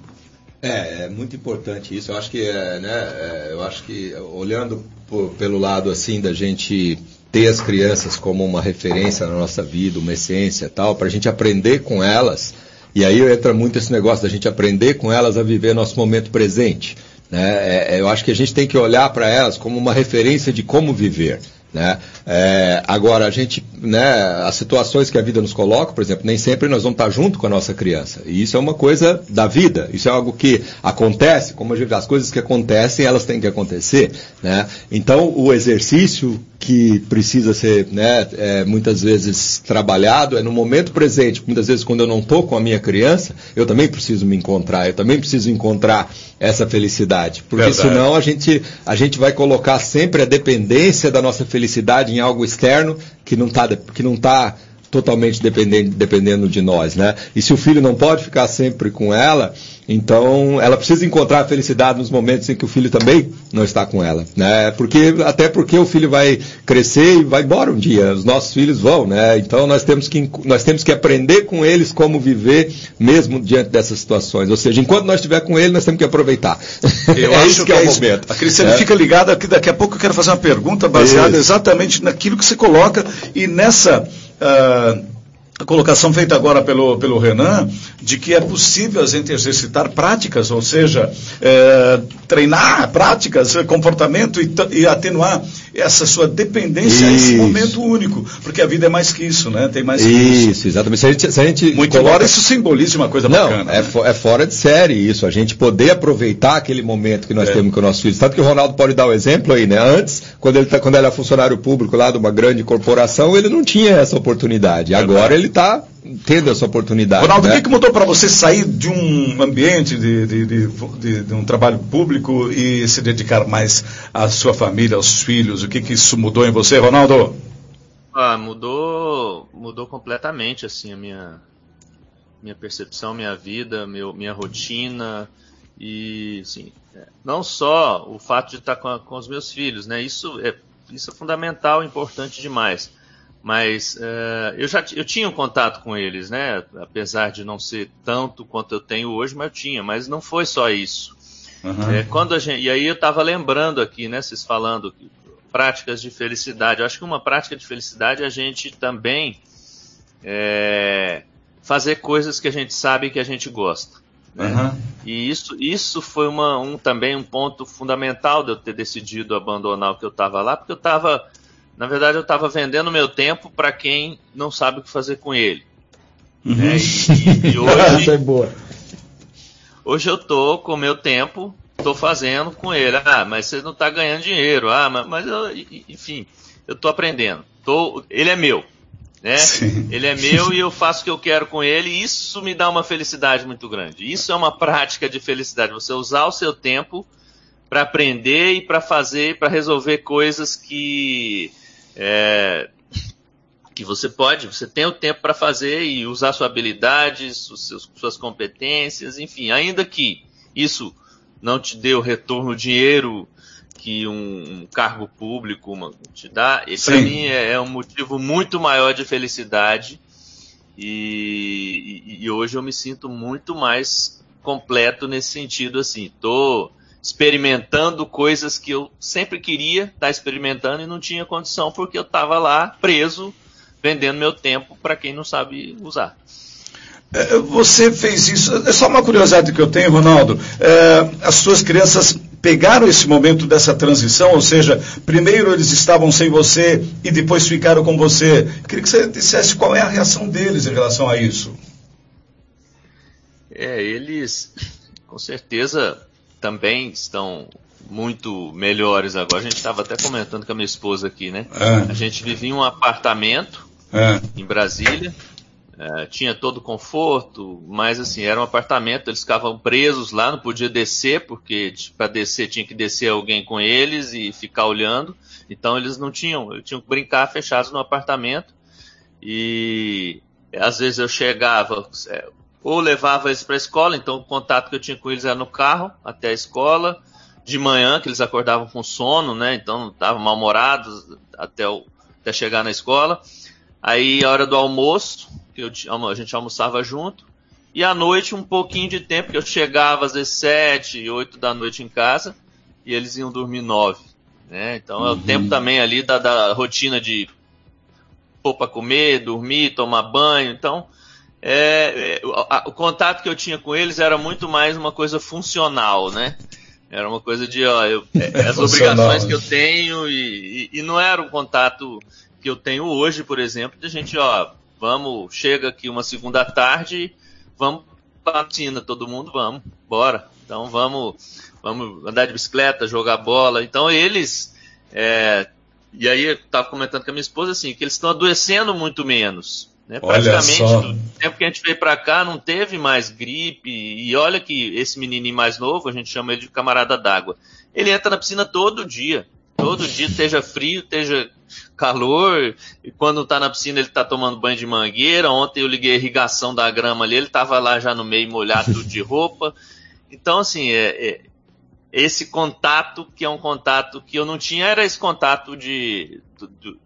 É, é muito importante isso. Eu acho que, é, né, é, eu acho que olhando por, pelo lado assim da gente ter as crianças como uma referência na nossa vida, uma essência tal, para a gente aprender com elas. E aí entra muito esse negócio da gente aprender com elas a viver nosso momento presente. Né? É, é eu acho que a gente tem que olhar para elas como uma referência de como viver. Né? É, agora, a gente, né, as situações que a vida nos coloca, por exemplo, nem sempre nós vamos estar junto com a nossa criança. E isso é uma coisa da vida, isso é algo que acontece, como as coisas que acontecem, elas têm que acontecer. Né? Então, o exercício que precisa ser né, é, muitas vezes trabalhado é no momento presente. Muitas vezes, quando eu não estou com a minha criança, eu também preciso me encontrar, eu também preciso encontrar essa felicidade. Porque Verdade. senão a gente, a gente vai colocar sempre a dependência da nossa felicidade em algo externo que não está que não tá totalmente dependendo, dependendo de nós, né? E se o filho não pode ficar sempre com ela, então ela precisa encontrar a felicidade nos momentos em que o filho também não está com ela, né? Porque até porque o filho vai crescer e vai embora um dia, os nossos filhos vão, né? Então nós temos que nós temos que aprender com eles como viver mesmo diante dessas situações. Ou seja, enquanto nós estiver com ele, nós temos que aproveitar. Eu é acho que, é, é o momento. A Cristiane é. fica ligada aqui, daqui a pouco eu quero fazer uma pergunta baseada isso. exatamente naquilo que você coloca e nessa a colocação feita agora pelo, pelo Renan, de que é possível a gente exercitar práticas, ou seja, é, treinar práticas, comportamento e, e, atenuar essa sua dependência a esse momento único. Porque a vida é mais que isso, né? Tem mais que isso. Isso, exatamente. Se a gente, se a gente Muito coloca... embora isso simbolize uma coisa Não, bacana. É, né? é fora de série isso, a gente poder aproveitar aquele momento que nós é. temos com o nosso filho. Tanto que o Ronaldo pode dar o um exemplo aí, né? Antes, quando ele, tá, quando ele era funcionário público lá de uma grande corporação, ele não tinha essa oportunidade. Agora ele está tendo essa oportunidade. Ronaldo, né? o que, que mudou para você sair de um ambiente de, de, de, de, um trabalho público e se dedicar mais à sua família, aos filhos? O que, que isso mudou em você, Ronaldo? Ah, mudou, mudou completamente assim a minha minha percepção, minha vida, meu, minha rotina e assim, não só o fato de estar com, com os meus filhos, né? Isso é isso é fundamental, importante demais mas uh, eu já eu tinha um contato com eles, né? Apesar de não ser tanto quanto eu tenho hoje, mas eu tinha. Mas não foi só isso. Uhum. É, quando a gente, e aí eu estava lembrando aqui, né? Vocês falando práticas de felicidade. Eu acho que uma prática de felicidade é a gente também é, fazer coisas que a gente sabe que a gente gosta. Né? Uhum. E isso, isso foi uma, um, também um ponto fundamental de eu ter decidido abandonar o que eu estava lá, porque eu estava na verdade, eu estava vendendo meu tempo para quem não sabe o que fazer com ele. Uhum. Né? E, e, hoje, é boa. Hoje eu tô com meu tempo, tô fazendo com ele. Ah, mas você não está ganhando dinheiro. Ah, mas, mas eu, enfim, eu tô aprendendo. Tô, ele é meu. Né? Ele é meu e eu faço o que eu quero com ele, e isso me dá uma felicidade muito grande. Isso é uma prática de felicidade, você usar o seu tempo para aprender e para fazer, para resolver coisas que é, que você pode, você tem o tempo para fazer e usar sua habilidade, suas, suas competências, enfim, ainda que isso não te dê o retorno dinheiro que um, um cargo público uma, te dá, para mim é, é, um motivo muito maior de felicidade e, e, e, hoje eu me sinto muito mais completo nesse sentido assim, tô experimentando coisas que eu sempre queria estar tá experimentando e não tinha condição porque eu estava lá preso vendendo meu tempo para quem não sabe usar. É, você fez isso. É só uma curiosidade que eu tenho, Ronaldo. É, as suas crianças pegaram esse momento dessa transição, ou seja, primeiro eles estavam sem você e depois ficaram com você. Eu queria que você dissesse qual é a reação deles em relação a isso. É, eles com certeza também estão muito melhores agora. A gente estava até comentando com a minha esposa aqui, né? É. A gente vivia em um apartamento é. em Brasília, é, tinha todo o conforto, mas assim, era um apartamento, eles ficavam presos lá, não podia descer, porque para descer tinha que descer alguém com eles e ficar olhando. Então eles não tinham, tinham que brincar fechados no apartamento. E às vezes eu chegava, é, ou levava eles para a escola, então o contato que eu tinha com eles era no carro até a escola, de manhã, que eles acordavam com sono, né? Então estavam mal-humorados até, até chegar na escola. Aí a hora do almoço, que eu, a gente almoçava junto. E à noite um pouquinho de tempo, que eu chegava às vezes sete, oito da noite em casa, e eles iam dormir nove. Né? Então uhum. é o uhum. tempo também ali da, da rotina de pôr para comer, dormir, tomar banho. Então é, é, o, a, o, contato que eu tinha com eles era muito mais uma coisa funcional, né? Era uma coisa de, ó, eu, é, as obrigações que eu tenho e, e, e, não era um contato que eu tenho hoje, por exemplo, de gente, ó, vamos, chega aqui uma segunda tarde, vamos para a piscina, todo mundo, vamos, bora. Então vamos, vamos andar de bicicleta, jogar bola. Então eles, é, e aí eu estava comentando com a minha esposa assim, que eles estão adoecendo muito menos. Né? Praticamente, no tempo que a gente veio para cá, não teve mais gripe. E olha que esse menininho mais novo, a gente chama ele de camarada d'água. Ele entra na piscina todo dia. Todo dia, esteja frio, esteja calor. E quando está na piscina, ele está tomando banho de mangueira. Ontem eu liguei a irrigação da grama ali, ele estava lá já no meio molhado de roupa. Então, assim, é, é, esse contato, que é um contato que eu não tinha, era esse contato de, do, do...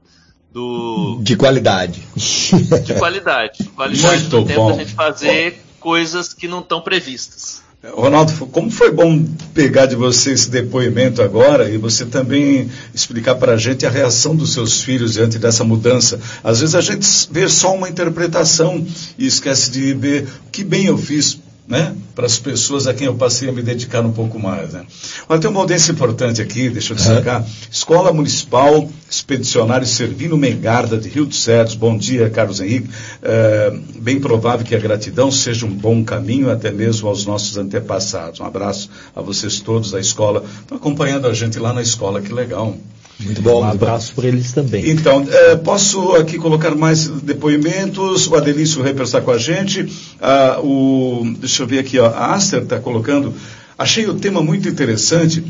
De qualidade. De qualidade. Qualidade Muito do tempo bom. da gente fazer coisas que não estão previstas. Ronaldo, como foi bom pegar de você esse depoimento agora e você também explicar para a gente a reação dos seus filhos diante dessa mudança. Às vezes a gente vê só uma interpretação e esquece de ver que bem eu fiz né, para as pessoas a quem eu passei a me dedicar um pouco mais. Né. Olha, tem uma audiência importante aqui, deixa eu destacar. Uhum. Escola Municipal Expedicionário Servino Mengarda, de Rio dos Cedros. Bom dia, Carlos Henrique. É, bem provável que a gratidão seja um bom caminho, até mesmo aos nossos antepassados. Um abraço a vocês todos da escola. Estão acompanhando a gente lá na escola, que legal. Muito bom. Um abraço para eles também. Então, é, posso aqui colocar mais depoimentos. O Adelício Reper está com a gente. Ah, o, deixa eu ver aqui, ó, a Aster está colocando. Achei o tema muito interessante.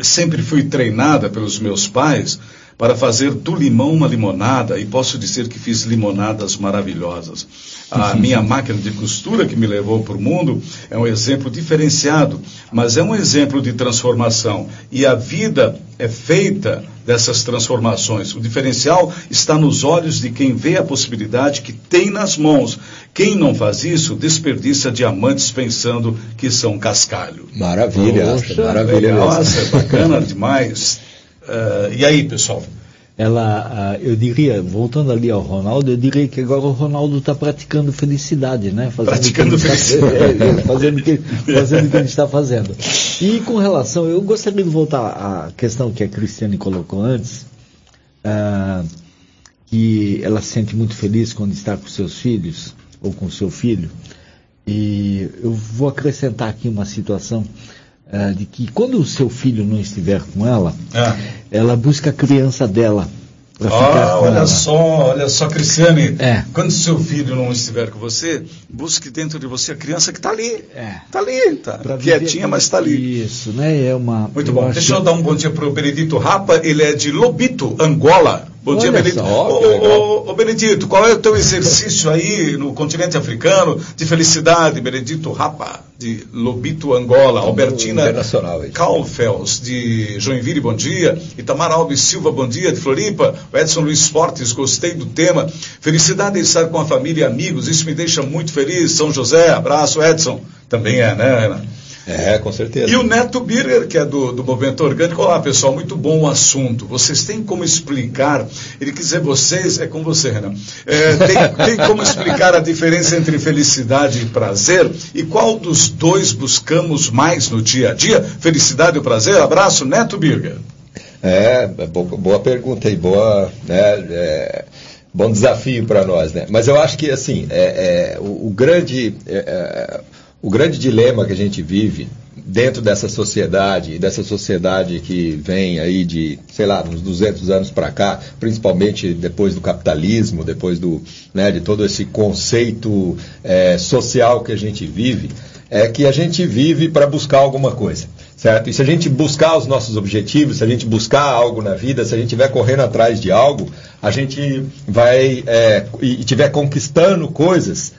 Sempre fui treinada pelos meus pais para fazer do limão uma limonada e posso dizer que fiz limonadas maravilhosas. A minha máquina de costura que me levou para o mundo é um exemplo diferenciado, mas é um exemplo de transformação. E a vida é feita dessas transformações. O diferencial está nos olhos de quem vê a possibilidade que tem nas mãos. Quem não faz isso desperdiça diamantes pensando que são cascalho. Maravilha, Poxa, maravilha. Nossa, é bacana demais. Uh, e aí, pessoal? Ela, eu diria, voltando ali ao Ronaldo, eu diria que agora o Ronaldo está praticando felicidade, né? Fazendo praticando felicidade. Está, é, é, fazendo, que, fazendo o que ele está fazendo. E com relação, eu gostaria de voltar à questão que a Cristiane colocou antes, ah, que ela se sente muito feliz quando está com seus filhos, ou com seu filho. E eu vou acrescentar aqui uma situação é, de que quando o seu filho não estiver com ela, é. ela busca a criança dela. Ah, olha ela. só, olha só, Cristiane. É. Quando seu filho não estiver com você, busque dentro de você a criança que está ali. Está ali, está quietinha, mas está ali. Isso, né? É uma. Muito bom. Deixa eu dar um bom dia para o Benedito Rapa, ele é de Lobito, Angola. Bom Olha dia, Benedito. Só, ô, ô, ô, Benedito, qual é o teu exercício aí no continente africano de felicidade? Benedito Rapa, de Lobito, Angola. Albertina Calfels, de Joinville, bom dia. Itamar Alves Silva, bom dia, de Floripa. Edson Luiz Fortes, gostei do tema. Felicidade em estar com a família e amigos, isso me deixa muito feliz. São José, abraço, Edson. Também é, né, Ana? É, com certeza. E o Neto Birger, que é do, do Movimento Orgânico. Olá, pessoal, muito bom o assunto. Vocês têm como explicar, ele quis dizer vocês, é com você, Renan. É, tem, tem como explicar a diferença entre felicidade e prazer? E qual dos dois buscamos mais no dia a dia? Felicidade ou prazer? Abraço, Neto Birger. É, é boa pergunta e boa, né, é, bom desafio para nós, né? Mas eu acho que, assim, é, é o, o, grande... É, é o grande dilema que a gente vive dentro dessa sociedade, dessa sociedade que vem aí de, sei lá, uns 200 anos para cá, principalmente depois do capitalismo, depois do, né, de todo esse conceito é, social que a gente vive, é que a gente vive para buscar alguma coisa certo? E se a gente buscar os nossos objetivos, se a gente buscar algo na vida, se a gente estiver correndo atrás de algo, a gente vai é, e estiver conquistando coisas,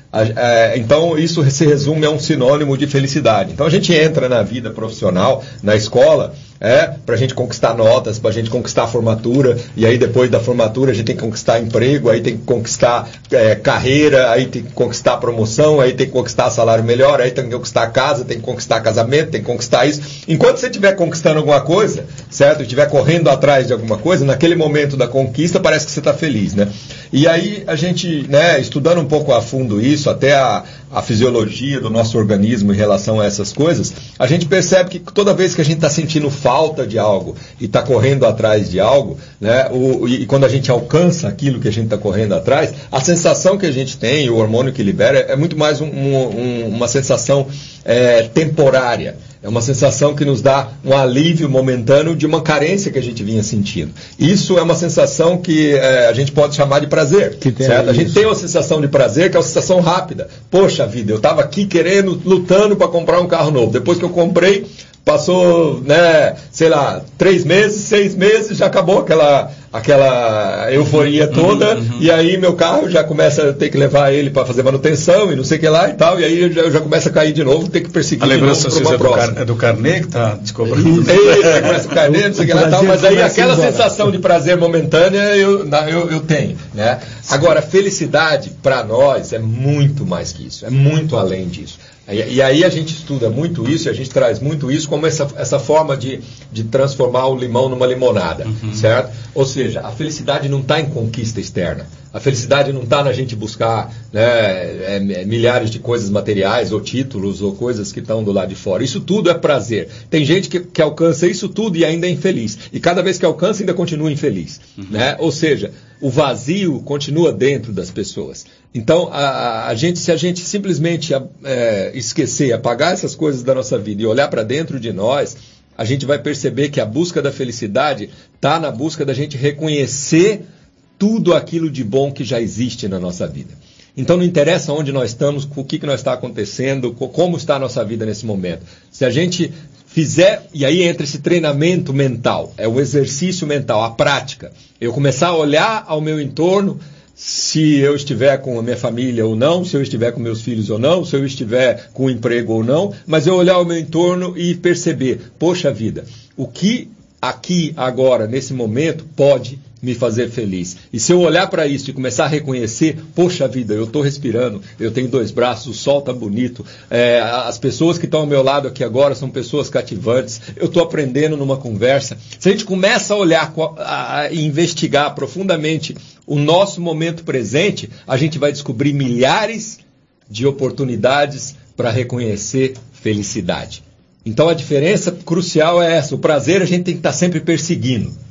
então isso se resume a um sinônimo de felicidade. Então a gente entra na vida profissional, na escola, é, para a gente conquistar notas, para a gente conquistar a formatura, e aí depois da formatura a gente tem que conquistar emprego, aí tem que conquistar é, carreira, aí tem que conquistar promoção, aí tem que conquistar salário melhor, aí tem que conquistar casa, tem que conquistar casamento, tem que conquistar isso. Enquanto você estiver conquistando alguma coisa, certo? Estiver correndo atrás de alguma coisa, naquele momento da conquista parece que você está feliz, né? E aí a gente, né, estudando um pouco a fundo isso, até a, a fisiologia do nosso organismo em relação a essas coisas, a gente percebe que toda vez que a gente está sentindo falta de algo e está correndo atrás de algo, né, o, e, quando a gente alcança aquilo que a gente está correndo atrás, a sensação que a gente tem, o hormônio que libera, é muito mais um, um, uma sensação é, temporária. É uma sensação que nos dá um alívio momentâneo de uma carência que a gente vinha sentindo. Isso é uma sensação que é, a gente pode chamar de prazer. certo? A gente tem uma sensação de prazer que é uma sensação rápida. Poxa vida, eu estava aqui querendo, lutando para comprar um carro novo. Depois que eu comprei, passou, né, sei lá, três meses, seis meses, já acabou aquela, aquela euforia uhum, toda, uhum, uhum. e aí meu carro já começa a ter que levar ele para fazer manutenção e não sei o que lá e tal, e aí eu já, eu já começo a cair de novo, ter que perseguir a lembrança de novo é, do é do carnê que está descobrindo. Isso, começa o carnê, não sei o que lá e tal, mas aí aquela sensação de prazer momentânea eu, eu, eu tenho, né? Agora, felicidade para nós é muito mais que isso, é muito além disso. E, aí a gente estuda muito isso, e a gente traz muito isso como essa, essa forma de, de transformar o limão numa limonada, uhum. certo? Ou seja, a felicidade não está em conquista externa. A felicidade não está na gente buscar né, é, é, milhares de coisas materiais, ou títulos, ou coisas que estão do lado de fora. Isso tudo é prazer. Tem gente que, que alcança isso tudo e ainda é infeliz. E cada vez que alcança, ainda continua infeliz. Uhum. Né? Ou seja, o vazio continua dentro das pessoas. Então, a, a gente, se a gente simplesmente é, esquecer, apagar essas coisas da nossa vida e olhar para dentro de nós, a gente vai perceber que a busca da felicidade está na busca da gente reconhecer tudo aquilo de bom que já existe na nossa vida. Então não interessa onde nós estamos, o que, que nós está acontecendo, como está a nossa vida nesse momento. Se a gente fizer, e aí entra esse treinamento mental, é o exercício mental, a prática. Eu começar a olhar ao meu entorno, se eu estiver com a minha família ou não, se eu estiver com meus filhos ou não, se eu estiver com emprego ou não, mas eu olhar ao meu entorno e perceber, poxa vida, o que aqui, agora, nesse momento, pode me fazer feliz. E se eu olhar para isso e começar a reconhecer, poxa vida, eu estou respirando, eu tenho dois braços, o sol está bonito, é, as pessoas que estão ao meu lado aqui agora são pessoas cativantes, eu estou aprendendo numa conversa. Se a gente começa a olhar e investigar profundamente o nosso momento presente, a gente vai descobrir milhares de oportunidades para reconhecer felicidade. Então a diferença crucial é essa: o prazer a gente tem que estar tá sempre perseguindo.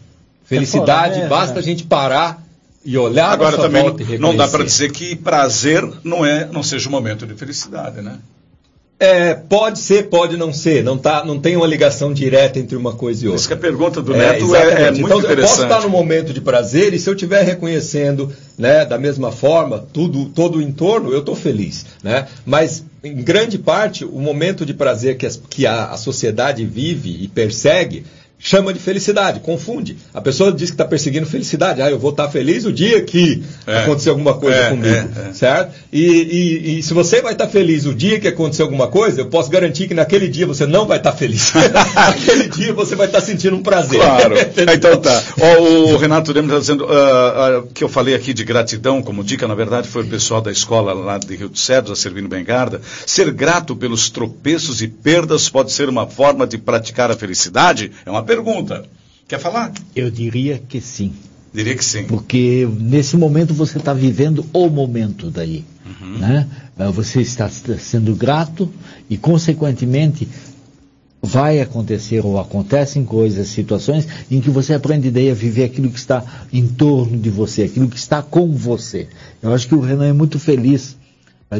Felicidade, é, basta a gente parar e olhar Agora também não, não dá para dizer que prazer não é, não seja um momento de felicidade, né? É, pode ser, pode não ser. Não, tá, não tem uma ligação direta entre uma coisa e outra. Isso que a pergunta do é, Neto é, é, é muito então, interessante. Eu posso estar no momento de prazer e se eu estiver reconhecendo né, da mesma forma tudo, todo o entorno, eu estou feliz. Né? Mas, em grande parte, o momento de prazer que, as, que a, a sociedade vive e persegue chama de felicidade, confunde. A pessoa diz que está perseguindo felicidade. Ah, eu vou estar tá feliz o dia que é, acontecer alguma coisa é, comigo, é, é. certo? E, e, e, se você vai estar tá feliz o dia que acontecer alguma coisa, eu posso garantir que naquele dia você não vai estar tá feliz. naquele dia você vai estar tá sentindo um prazer. Claro. então tá. o Renato Lemos está dizendo uh, uh, que eu falei aqui de gratidão como dica, na verdade foi o pessoal da escola lá de Rio de Cedros, a Servindo Bengarda. Ser grato pelos tropeços e perdas pode ser uma forma de praticar a felicidade? É uma pergunta. Quer falar? Eu diria que sim. Diria que sim. Porque nesse momento você está vivendo o momento daí. Uhum. Né? Ah, você está sendo grato e, consequentemente, vai acontecer ou acontecem coisas, situações em que você aprende daí a viver aquilo que está em torno de você, aquilo que está com você. Eu acho que o Renan é muito feliz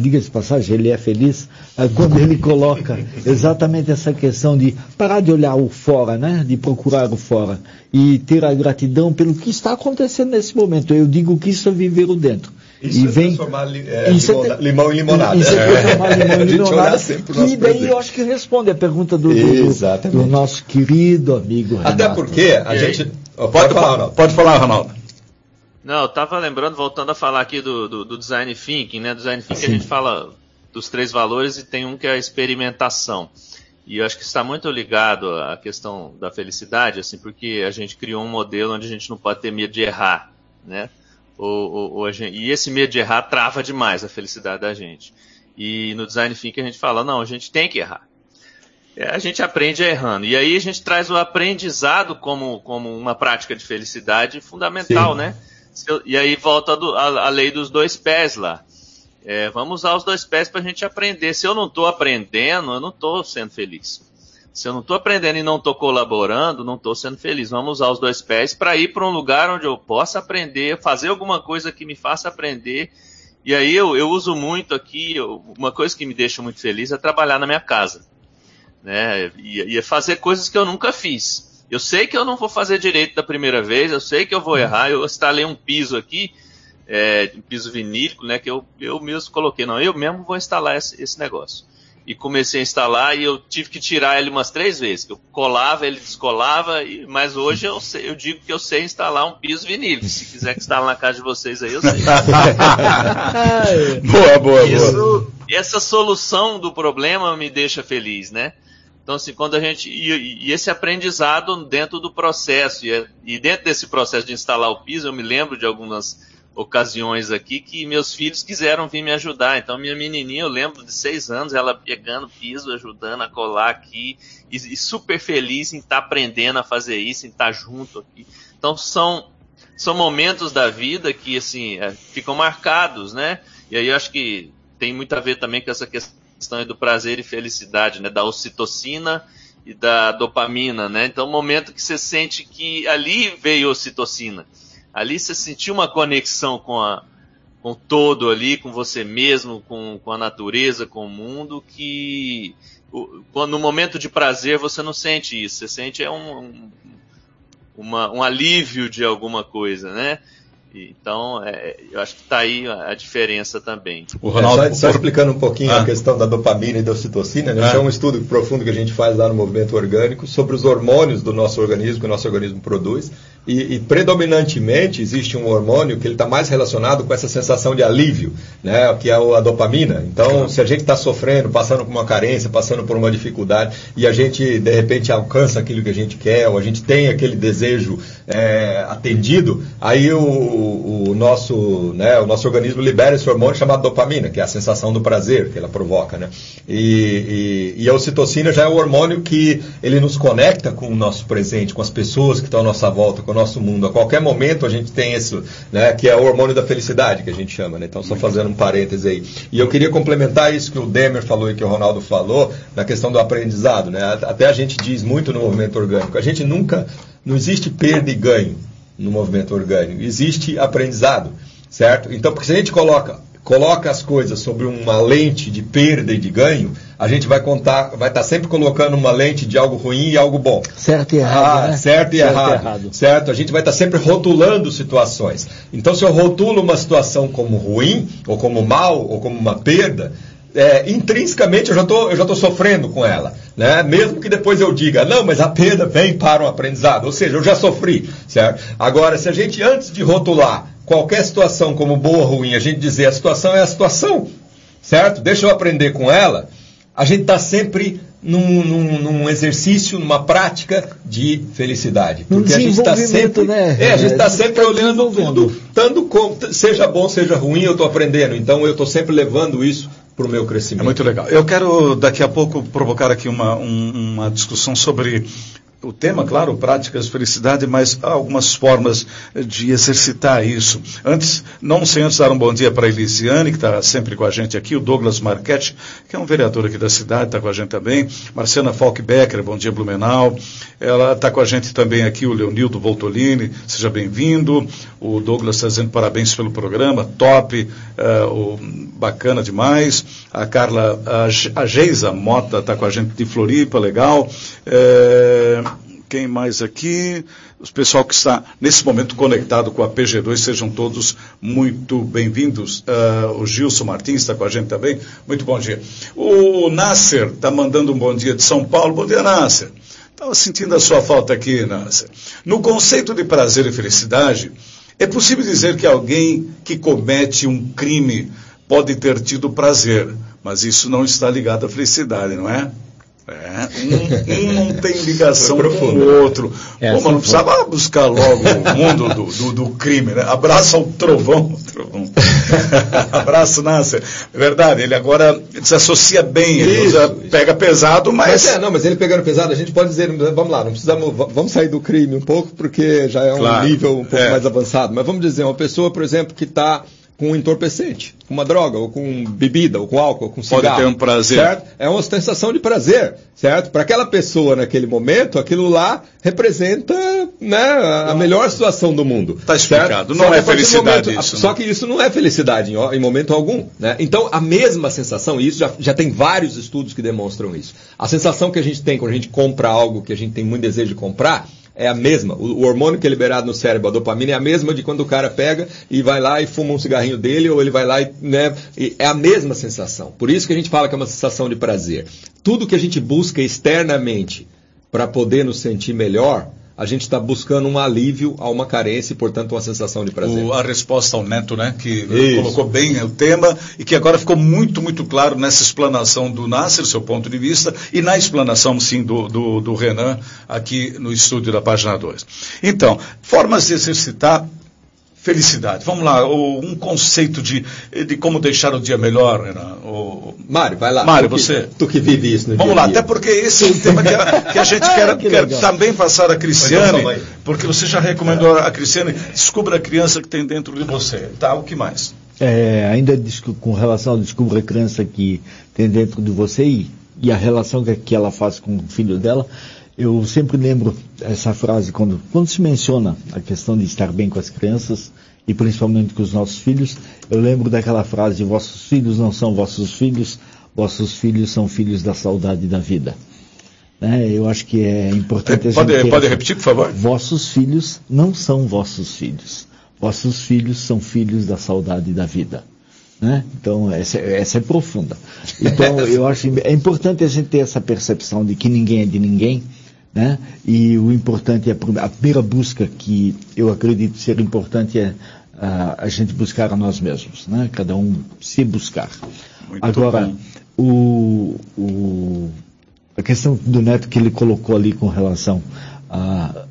diga de passagem, ele é feliz uh, quando ele coloca exatamente essa questão de parar de olhar o fora, né? de procurar o fora e ter a gratidão pelo que está acontecendo nesse momento. Eu digo que isso é viver o dentro. Isso e é vem, transformar é, limão, é, limão em limonada. Isso é transformar limão em limonada. E daí eu acho que responde a pergunta do, do, do nosso querido amigo Renato. Até porque a gente... Pode, pode falar, Ronaldo. Pode falar, Ronaldo. Não, eu tava lembrando, voltando a falar aqui do, do, do design thinking, né? Design thinking Sim. a gente fala dos três valores e tem um que é a experimentação. E eu acho que está muito ligado à questão da felicidade, assim, porque a gente criou um modelo onde a gente não pode ter medo de errar, né? Ou, ou, ou gente, e esse medo de errar trava demais a felicidade da gente. E no design thinking a gente fala, não, a gente tem que errar. É, a gente aprende errando. E aí a gente traz o aprendizado como, como uma prática de felicidade fundamental, Sim. né? Eu, e aí volta a, a, lei dos dois pés lá. É, vamos usar os dois pés para a gente aprender. Se eu não estou aprendendo, eu não estou sendo feliz. Se eu não estou aprendendo e não estou colaborando, não estou sendo feliz. Vamos usar os dois pés para ir para um lugar onde eu possa aprender, fazer alguma coisa que me faça aprender. E aí eu, eu uso muito aqui, eu, uma coisa que me deixa muito feliz é trabalhar na minha casa. Né? E, e fazer coisas que eu nunca fiz. Eu sei que eu não vou fazer direito da primeira vez, eu sei que eu vou errar. Eu instalei um piso aqui, é, um piso vinílico, né? Que eu, eu mesmo coloquei. Não, eu mesmo vou instalar esse, esse negócio. E comecei a instalar e eu tive que tirar ele umas três vezes. Eu colava, ele descolava, e, mas hoje eu, sei, eu digo que eu sei instalar um piso vinílico. Se quiser que instale na casa de vocês aí, eu sei. boa, boa, Isso, boa. Essa solução do problema me deixa feliz, né? Então, assim, quando a gente. E, e esse aprendizado dentro do processo, e, e, dentro desse processo de instalar o piso, eu me lembro de algumas ocasiões aqui que meus filhos quiseram vir me ajudar. Então, minha menininha, eu lembro de seis anos, ela pegando piso, ajudando a colar aqui, e, e super feliz em estar tá aprendendo a fazer isso, em estar tá junto aqui. Então, são, são momentos da vida que, assim, é, ficam marcados, né? E aí eu acho que tem muito a ver também com essa questão do prazer e felicidade, né? Da ocitocina e da dopamina, né? Então, o momento que você sente que ali veio ocitocina ali você sentiu uma conexão com, a, com todo ali, com você mesmo, com, com a natureza, com o mundo, que quando, no momento de prazer você não sente isso, você sente é um, um, uma, um alívio de alguma coisa, né? Então, é, eu acho que está aí a diferença também. O Ronaldo, é, só, só, explicando um pouquinho ah. a questão da dopamina e da ocitocina, né? ah. é um estudo profundo que a gente faz lá no movimento orgânico sobre os hormônios do nosso organismo, que o nosso organismo produz. E, e predominantemente existe um hormônio que ele está mais relacionado com essa sensação de alívio, né? que é a dopamina. Então, se a gente está sofrendo, passando por uma carência, passando por uma dificuldade, e a gente de repente alcança aquilo que a gente quer, ou a gente tem aquele desejo é, atendido, aí o, o, nosso, né, o nosso organismo libera esse hormônio chamado dopamina, que é a sensação do prazer que ela provoca. Né? E, e, e a ocitocina já é o hormônio que ele nos conecta com o nosso presente, com as pessoas que estão à nossa volta, com nosso mundo. A qualquer momento a gente tem isso, né, que é o hormônio da felicidade, que a gente chama. Né? Então, só fazendo um parêntese aí. E eu queria complementar isso que o Demer falou e que o Ronaldo falou, na questão do aprendizado. Né? Até a gente diz muito no movimento orgânico, a gente nunca não existe perda e ganho no movimento orgânico, existe aprendizado, certo? Então, porque se a gente coloca, coloca as coisas sobre uma lente de perda e de ganho, a gente vai contar, vai estar sempre colocando uma lente de algo ruim e algo bom. Certo e errado. Ah, né? certo, e, certo errado, e errado. Certo? A gente vai estar sempre rotulando situações. Então, se eu rotulo uma situação como ruim, ou como mal, ou como uma perda, é, intrinsecamente eu já tô, estou sofrendo com ela. Né? Mesmo que depois eu diga, não, mas a perda vem para o aprendizado. Ou seja, eu já sofri. Certo? Agora, se a gente, antes de rotular qualquer situação como boa ou ruim, a gente dizer a situação é a situação, certo? Deixa eu aprender com ela, a gente está sempre num, num, num, exercício, numa prática de felicidade. Porque a gente está sempre, né? é, a gente está sempre tá olhando tudo, tanto seja bom, seja ruim, eu estou aprendendo. Então eu estou sempre levando isso para o meu crescimento. É muito legal. Eu quero daqui a pouco provocar aqui uma, um, uma discussão sobre o tema, claro, práticas de felicidade, mas há algumas formas de exercitar isso. Antes, não sem antes dar um bom dia para a Elisiane, que está sempre com a gente aqui, o Douglas Marchetti, que é um vereador aqui da cidade, está com a gente também, Marciana Falkbecker, bom dia Blumenau, ela está com a gente também aqui, o Leonildo Voltolini, seja bem-vindo, o Douglas está dizendo parabéns pelo programa, top, uh, o, bacana demais, a Carla, a, a Geisa Mota está com a gente de Floripa, legal, uh, quem mais aqui? O pessoal que está nesse momento conectado com a PG2, sejam todos muito bem-vindos. Uh, o Gilson Martins está com a gente também. Muito bom dia. O Nasser está mandando um bom dia de São Paulo. Bom dia, Nasser. Estava sentindo a sua falta aqui, Nasser. No conceito de prazer e felicidade, é possível dizer que alguém que comete um crime pode ter tido prazer, mas isso não está ligado à felicidade, não é? É, um, um, não tem ligação com o outro. É, Pô, mas não precisava buscar logo o mundo do, do, do, crime, né? Abraça o trovão. trovão. Abraço, Nasser. É verdade, ele agora se associa bem, ele usa, pega pesado, mas... mas... é, não, mas ele pegando pesado, a gente pode dizer, vamos lá, não precisamos, vamos sair do crime um pouco, porque já é um claro, nível um pouco é. mais avançado. Mas vamos dizer, uma pessoa, por exemplo, que está com um entorpecente, com uma droga, ou com bebida, ou com álcool, ou com cigarro. Pode ter um prazer. Certo? É uma sensação de prazer, certo? Para aquela pessoa naquele momento, aquilo lá representa né, a melhor situação do mundo. Está explicado. Certo? Não é felicidade momento, isso. Só né? que isso não é felicidade em, em momento algum. Né? Então, a mesma sensação, e isso já, já tem vários estudos que demonstram isso. A sensação que a gente tem quando a gente compra algo que a gente tem muito desejo de comprar, é a mesma. O, o, hormônio que é liberado no cérebro, a dopamina, é a mesma de quando o cara pega e vai lá e fuma um cigarrinho dele, ou ele vai lá e, né, e é a mesma sensação. Por isso que a gente fala que é uma sensação de prazer. Tudo que a gente busca externamente para poder nos sentir melhor, a gente está buscando um alívio a uma carência e, portanto, uma sensação de prazer. O, a resposta ao Neto, né, que Isso. colocou bem o tema e que agora ficou muito, muito claro nessa explanação do Nasser, seu ponto de vista, e na explanação, sim, do, do, do Renan, aqui no estúdio da página 2. Então, formas de exercitar felicidade. Vamos lá, um conceito de, de como deixar o dia melhor. O... Mário, vai lá. Mário, tu você. tu que vive isso no Vamos dia lá, dia. até porque esse é um tema que a, que a gente quer, que quer também passar a Cristiane, porque você já recomendou a Cristiane, descubra a criança que tem dentro de você. Tá, o que mais? É, ainda com relação ao descubra a criança que tem dentro de você e, e a relação que, que ela faz com o filho dela, eu sempre lembro essa frase quando, quando se menciona a questão de estar bem com as crianças e principalmente com os nossos filhos. Eu lembro daquela frase: vossos filhos não são vossos filhos, vossos filhos são filhos da saudade da vida. Né? Eu acho que é importante. É, pode, pode repetir, por favor? Vossos filhos não são vossos filhos. Vossos filhos são filhos da saudade da vida. Né? Então, essa, essa, é profunda. Então, eu acho é importante a gente ter essa percepção de que ninguém é de ninguém né? E o importante é a primeira busca que eu acredito ser importante é a, a gente buscar a nós mesmos, né? Cada um se buscar. Muito Agora, o, o, a questão do Neto que ele colocou ali com relação a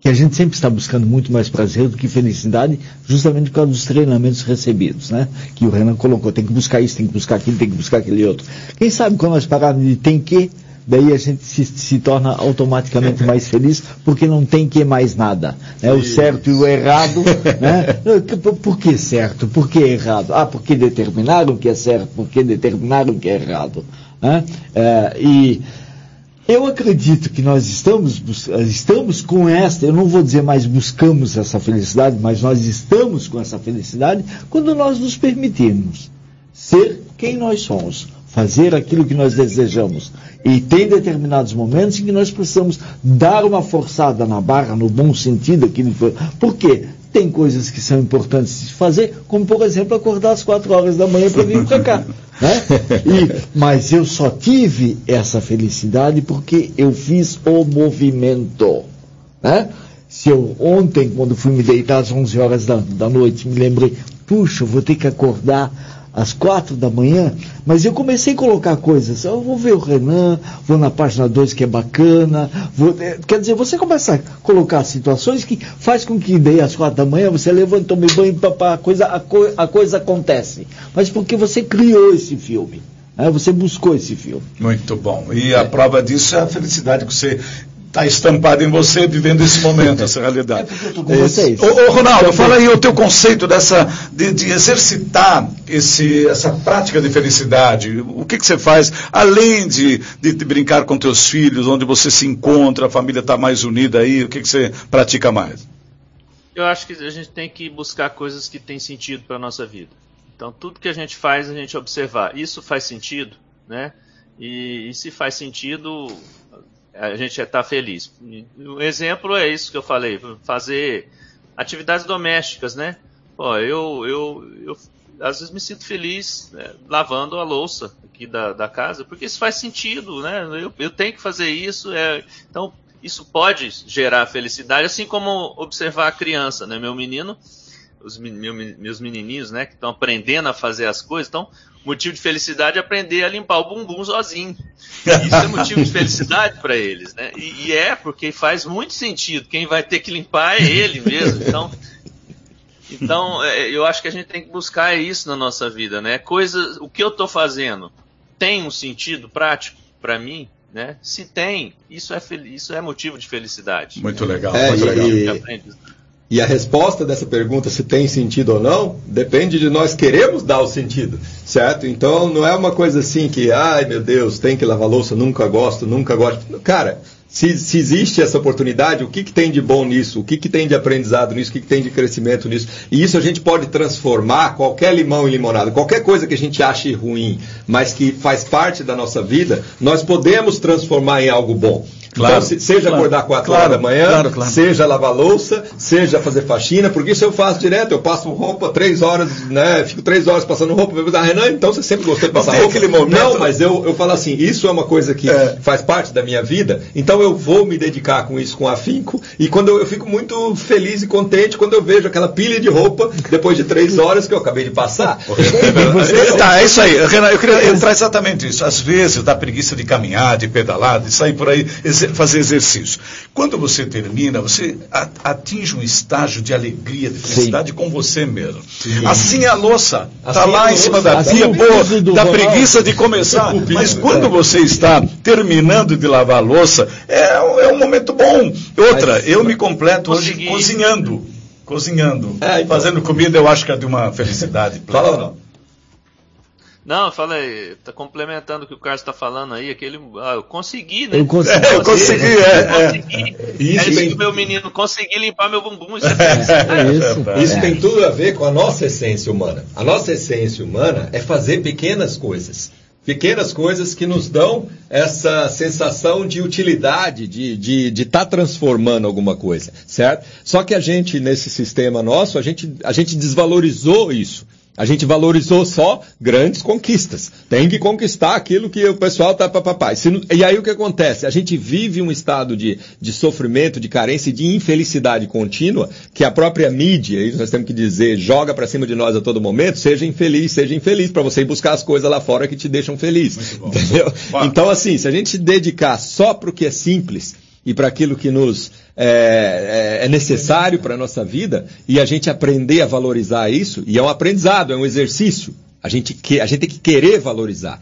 que a gente sempre está buscando muito mais prazer do que felicidade, justamente por causa dos treinamentos recebidos, né? Que o Renan colocou, tem que buscar isso, tem que buscar aquilo, tem que buscar aquele outro. Quem sabe quando nós pararmos de tem que, daí a gente se, se, torna automaticamente mais feliz, porque não tem que mais nada. Né? O certo e o errado. né? Por que certo? Por que errado? Ah, porque determinaram que é certo, porque determinaram que é errado. Né? É, e eu acredito que nós estamos, estamos com esta, eu não vou dizer mais buscamos essa felicidade, mas nós estamos com essa felicidade quando nós nos permitirmos ser quem nós somos fazer aquilo que nós desejamos. E tem determinados momentos em que nós precisamos dar uma forçada na barra, no bom sentido. Aquilo que... Por quê? Tem coisas que são importantes de fazer, como por exemplo acordar às quatro horas da manhã para vir para cá. Né? E, mas eu só tive essa felicidade porque eu fiz o movimento. Né? Se eu ontem, quando fui me deitar às 11 horas da, da noite, me lembrei, puxa, vou ter que acordar às quatro da manhã, mas eu comecei a colocar coisas. Eu vou ver o Renan, vou na página 2 que é bacana. Vou, é, quer dizer, você começa a colocar situações que faz com que daí às quatro da manhã você levanta, tome banho, papá, a coisa, a, co, a coisa acontece. Mas porque você criou esse filme. Né? Você buscou esse filme. Muito bom. E a prova disso é a felicidade que você está estampado em você vivendo esse momento, essa realidade. É eu com vocês. Ô, ô Ronaldo, fala aí o teu conceito dessa de, de exercitar esse, essa prática de felicidade. O que, que você faz além de, de, de, brincar com teus filhos, onde você se encontra, a família está mais unida aí? O que, que você pratica mais? Eu acho que a gente tem que buscar coisas que têm sentido para a nossa vida. Então, tudo que a gente faz, a gente observar. Isso faz sentido, né? E, e se faz sentido, a gente está feliz. O exemplo é isso que eu falei, fazer atividades domésticas, né? Pô, eu, eu, eu às vezes me sinto feliz né, lavando a louça aqui da, da casa, porque isso faz sentido, né? Eu, eu tenho que fazer isso, é, então isso pode gerar felicidade, assim como observar a criança, né? Meu menino, os meu, meus menininhos, né, que estão aprendendo a fazer as coisas, então motivo de felicidade é aprender a limpar o bumbum sozinho. Isso é motivo de felicidade para eles, né? E, e, é porque faz muito sentido. Quem vai ter que limpar é ele mesmo. Então, então é, eu acho que a gente tem que buscar isso na nossa vida, né? Coisas, o que eu estou fazendo tem um sentido prático para mim, né? Se tem, isso é isso é motivo de felicidade. Muito legal. É, muito e, legal. E a resposta dessa pergunta, se tem sentido ou não, depende de nós queremos dar o sentido, certo? Então não é uma coisa assim que, ai meu Deus, tem que lavar louça, nunca gosto, nunca gosto. Cara, se, se, existe essa oportunidade, o que, que tem de bom nisso? O que, que tem de aprendizado nisso? O que, que tem de crescimento nisso? E isso a gente pode transformar qualquer limão em limonada. Qualquer coisa que a gente ache ruim, mas que faz parte da nossa vida, nós podemos transformar em algo bom. Claro, então, seja claro, acordar 4 claro, horas da manhã, claro, seja lavar louça, seja fazer faxina, porque isso eu faço direto, eu passo roupa três horas, né? Fico três horas passando roupa, ah, Renan, então você sempre gostou de passar roupa. Aquele momento... Não, mas eu, eu falo assim, isso é uma coisa que é. faz parte da minha vida, então eu vou me dedicar com isso com afinco, e quando eu, eu, fico muito feliz e contente quando eu vejo aquela pilha de roupa depois de três horas que eu acabei de passar. tá, é isso aí. Renan, eu queria entrar exatamente isso. Às vezes dá preguiça de caminhar, de pedalar, de sair por aí fazer exercício. Quando você termina, você atinge um estágio de alegria, de felicidade Sim. com você mesmo. Sim. Assim a louça está assim lá em cima da pia, pô, da preguiça de começar. Mas quando você está terminando de lavar a louça, é, é um momento bom. Outra, Mas, eu me completo hoje cozinhando. Cozinhando. É, então. Fazendo comida, eu acho que é de uma felicidade. Fala não. Não, eu falei, tá complementando o que o Carlos está falando aí, aquele. Ah, eu consegui, né? Eu consegui, é, eu consegui, é. é. consegui. Isso, é isso meu menino, consegui limpar meu bumbum. Isso, é, é isso, isso tem tudo a ver com a nossa essência humana. A nossa essência humana é fazer pequenas coisas. Pequenas coisas que nos dão essa sensação de utilidade, de estar de, de tá transformando alguma coisa, certo? Só que a gente, nesse sistema nosso, a gente, a gente desvalorizou isso. A gente valorizou só grandes conquistas. Tem que conquistar aquilo que o pessoal tá papapá. E aí o que acontece? A gente vive um estado de, de sofrimento, de carência e de infelicidade contínua que a própria mídia, isso nós temos que dizer, joga para cima de nós a todo momento, seja infeliz, seja infeliz, para você ir buscar as coisas lá fora que te deixam feliz. Entendeu? Então, assim, se a gente se dedicar só para o que é simples, e para aquilo que nos é, é, é necessário para a nossa vida e a gente aprender a valorizar isso, e é um aprendizado, é um exercício. A gente, que, a gente tem que querer valorizar.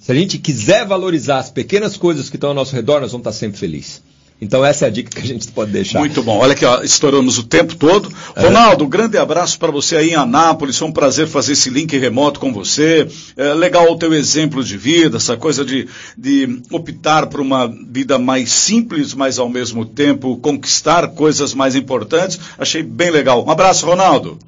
Se a gente quiser valorizar as pequenas coisas que estão ao nosso redor, nós vamos estar sempre felizes. Então essa é a dica que a gente pode deixar. Muito bom. Olha aqui, ó, estouramos o tempo todo. É. Ronaldo, grande abraço para você aí em Anápolis. Foi um prazer fazer esse link remoto com você. É legal o teu exemplo de vida, essa coisa de, de optar por uma vida mais simples, mas ao mesmo tempo conquistar coisas mais importantes. Achei bem legal. Um abraço, Ronaldo.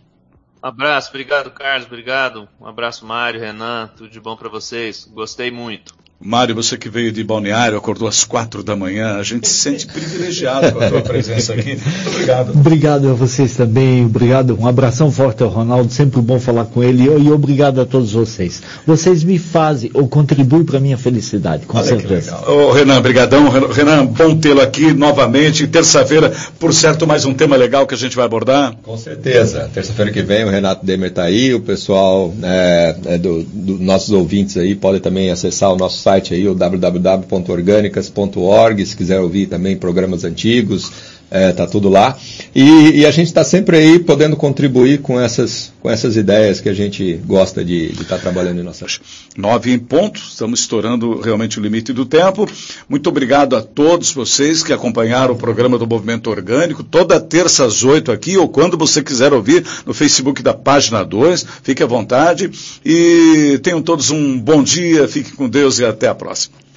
Um abraço, obrigado, Carlos, obrigado. Um abraço, Mário, Renan, tudo de bom para vocês. Gostei muito. Mário, você que veio de Balneário, acordou às quatro da manhã, a gente se sente privilegiado com a tua presença aqui. Muito obrigado. Obrigado a vocês também, obrigado. Um abração forte ao Ronaldo, sempre bom falar com ele e obrigado a todos vocês. Vocês me fazem ou contribuem para a minha felicidade, com Olha certeza. Ô, Renan, brigadão. Renan, bom tê-lo aqui novamente. Terça-feira, por certo, mais um tema legal que a gente vai abordar. Com certeza. Terça-feira que vem o Renato Demer está aí, o pessoal é, é do, do, nossos ouvintes aí podem também acessar o nosso site aí, o www.orgânicas.org, se quiser ouvir também programas antigos, é, tá tudo lá. E, e a gente está sempre aí podendo contribuir com essas, com essas ideias que a gente gosta de estar tá trabalhando em nossas. Nove em ponto, estamos estourando realmente o limite do tempo. Muito obrigado a todos vocês que acompanharam o programa do Movimento Orgânico, toda terça às oito aqui, ou quando você quiser ouvir no Facebook da página 2, fique à vontade. E tenham todos um bom dia, fiquem com Deus e até a próxima.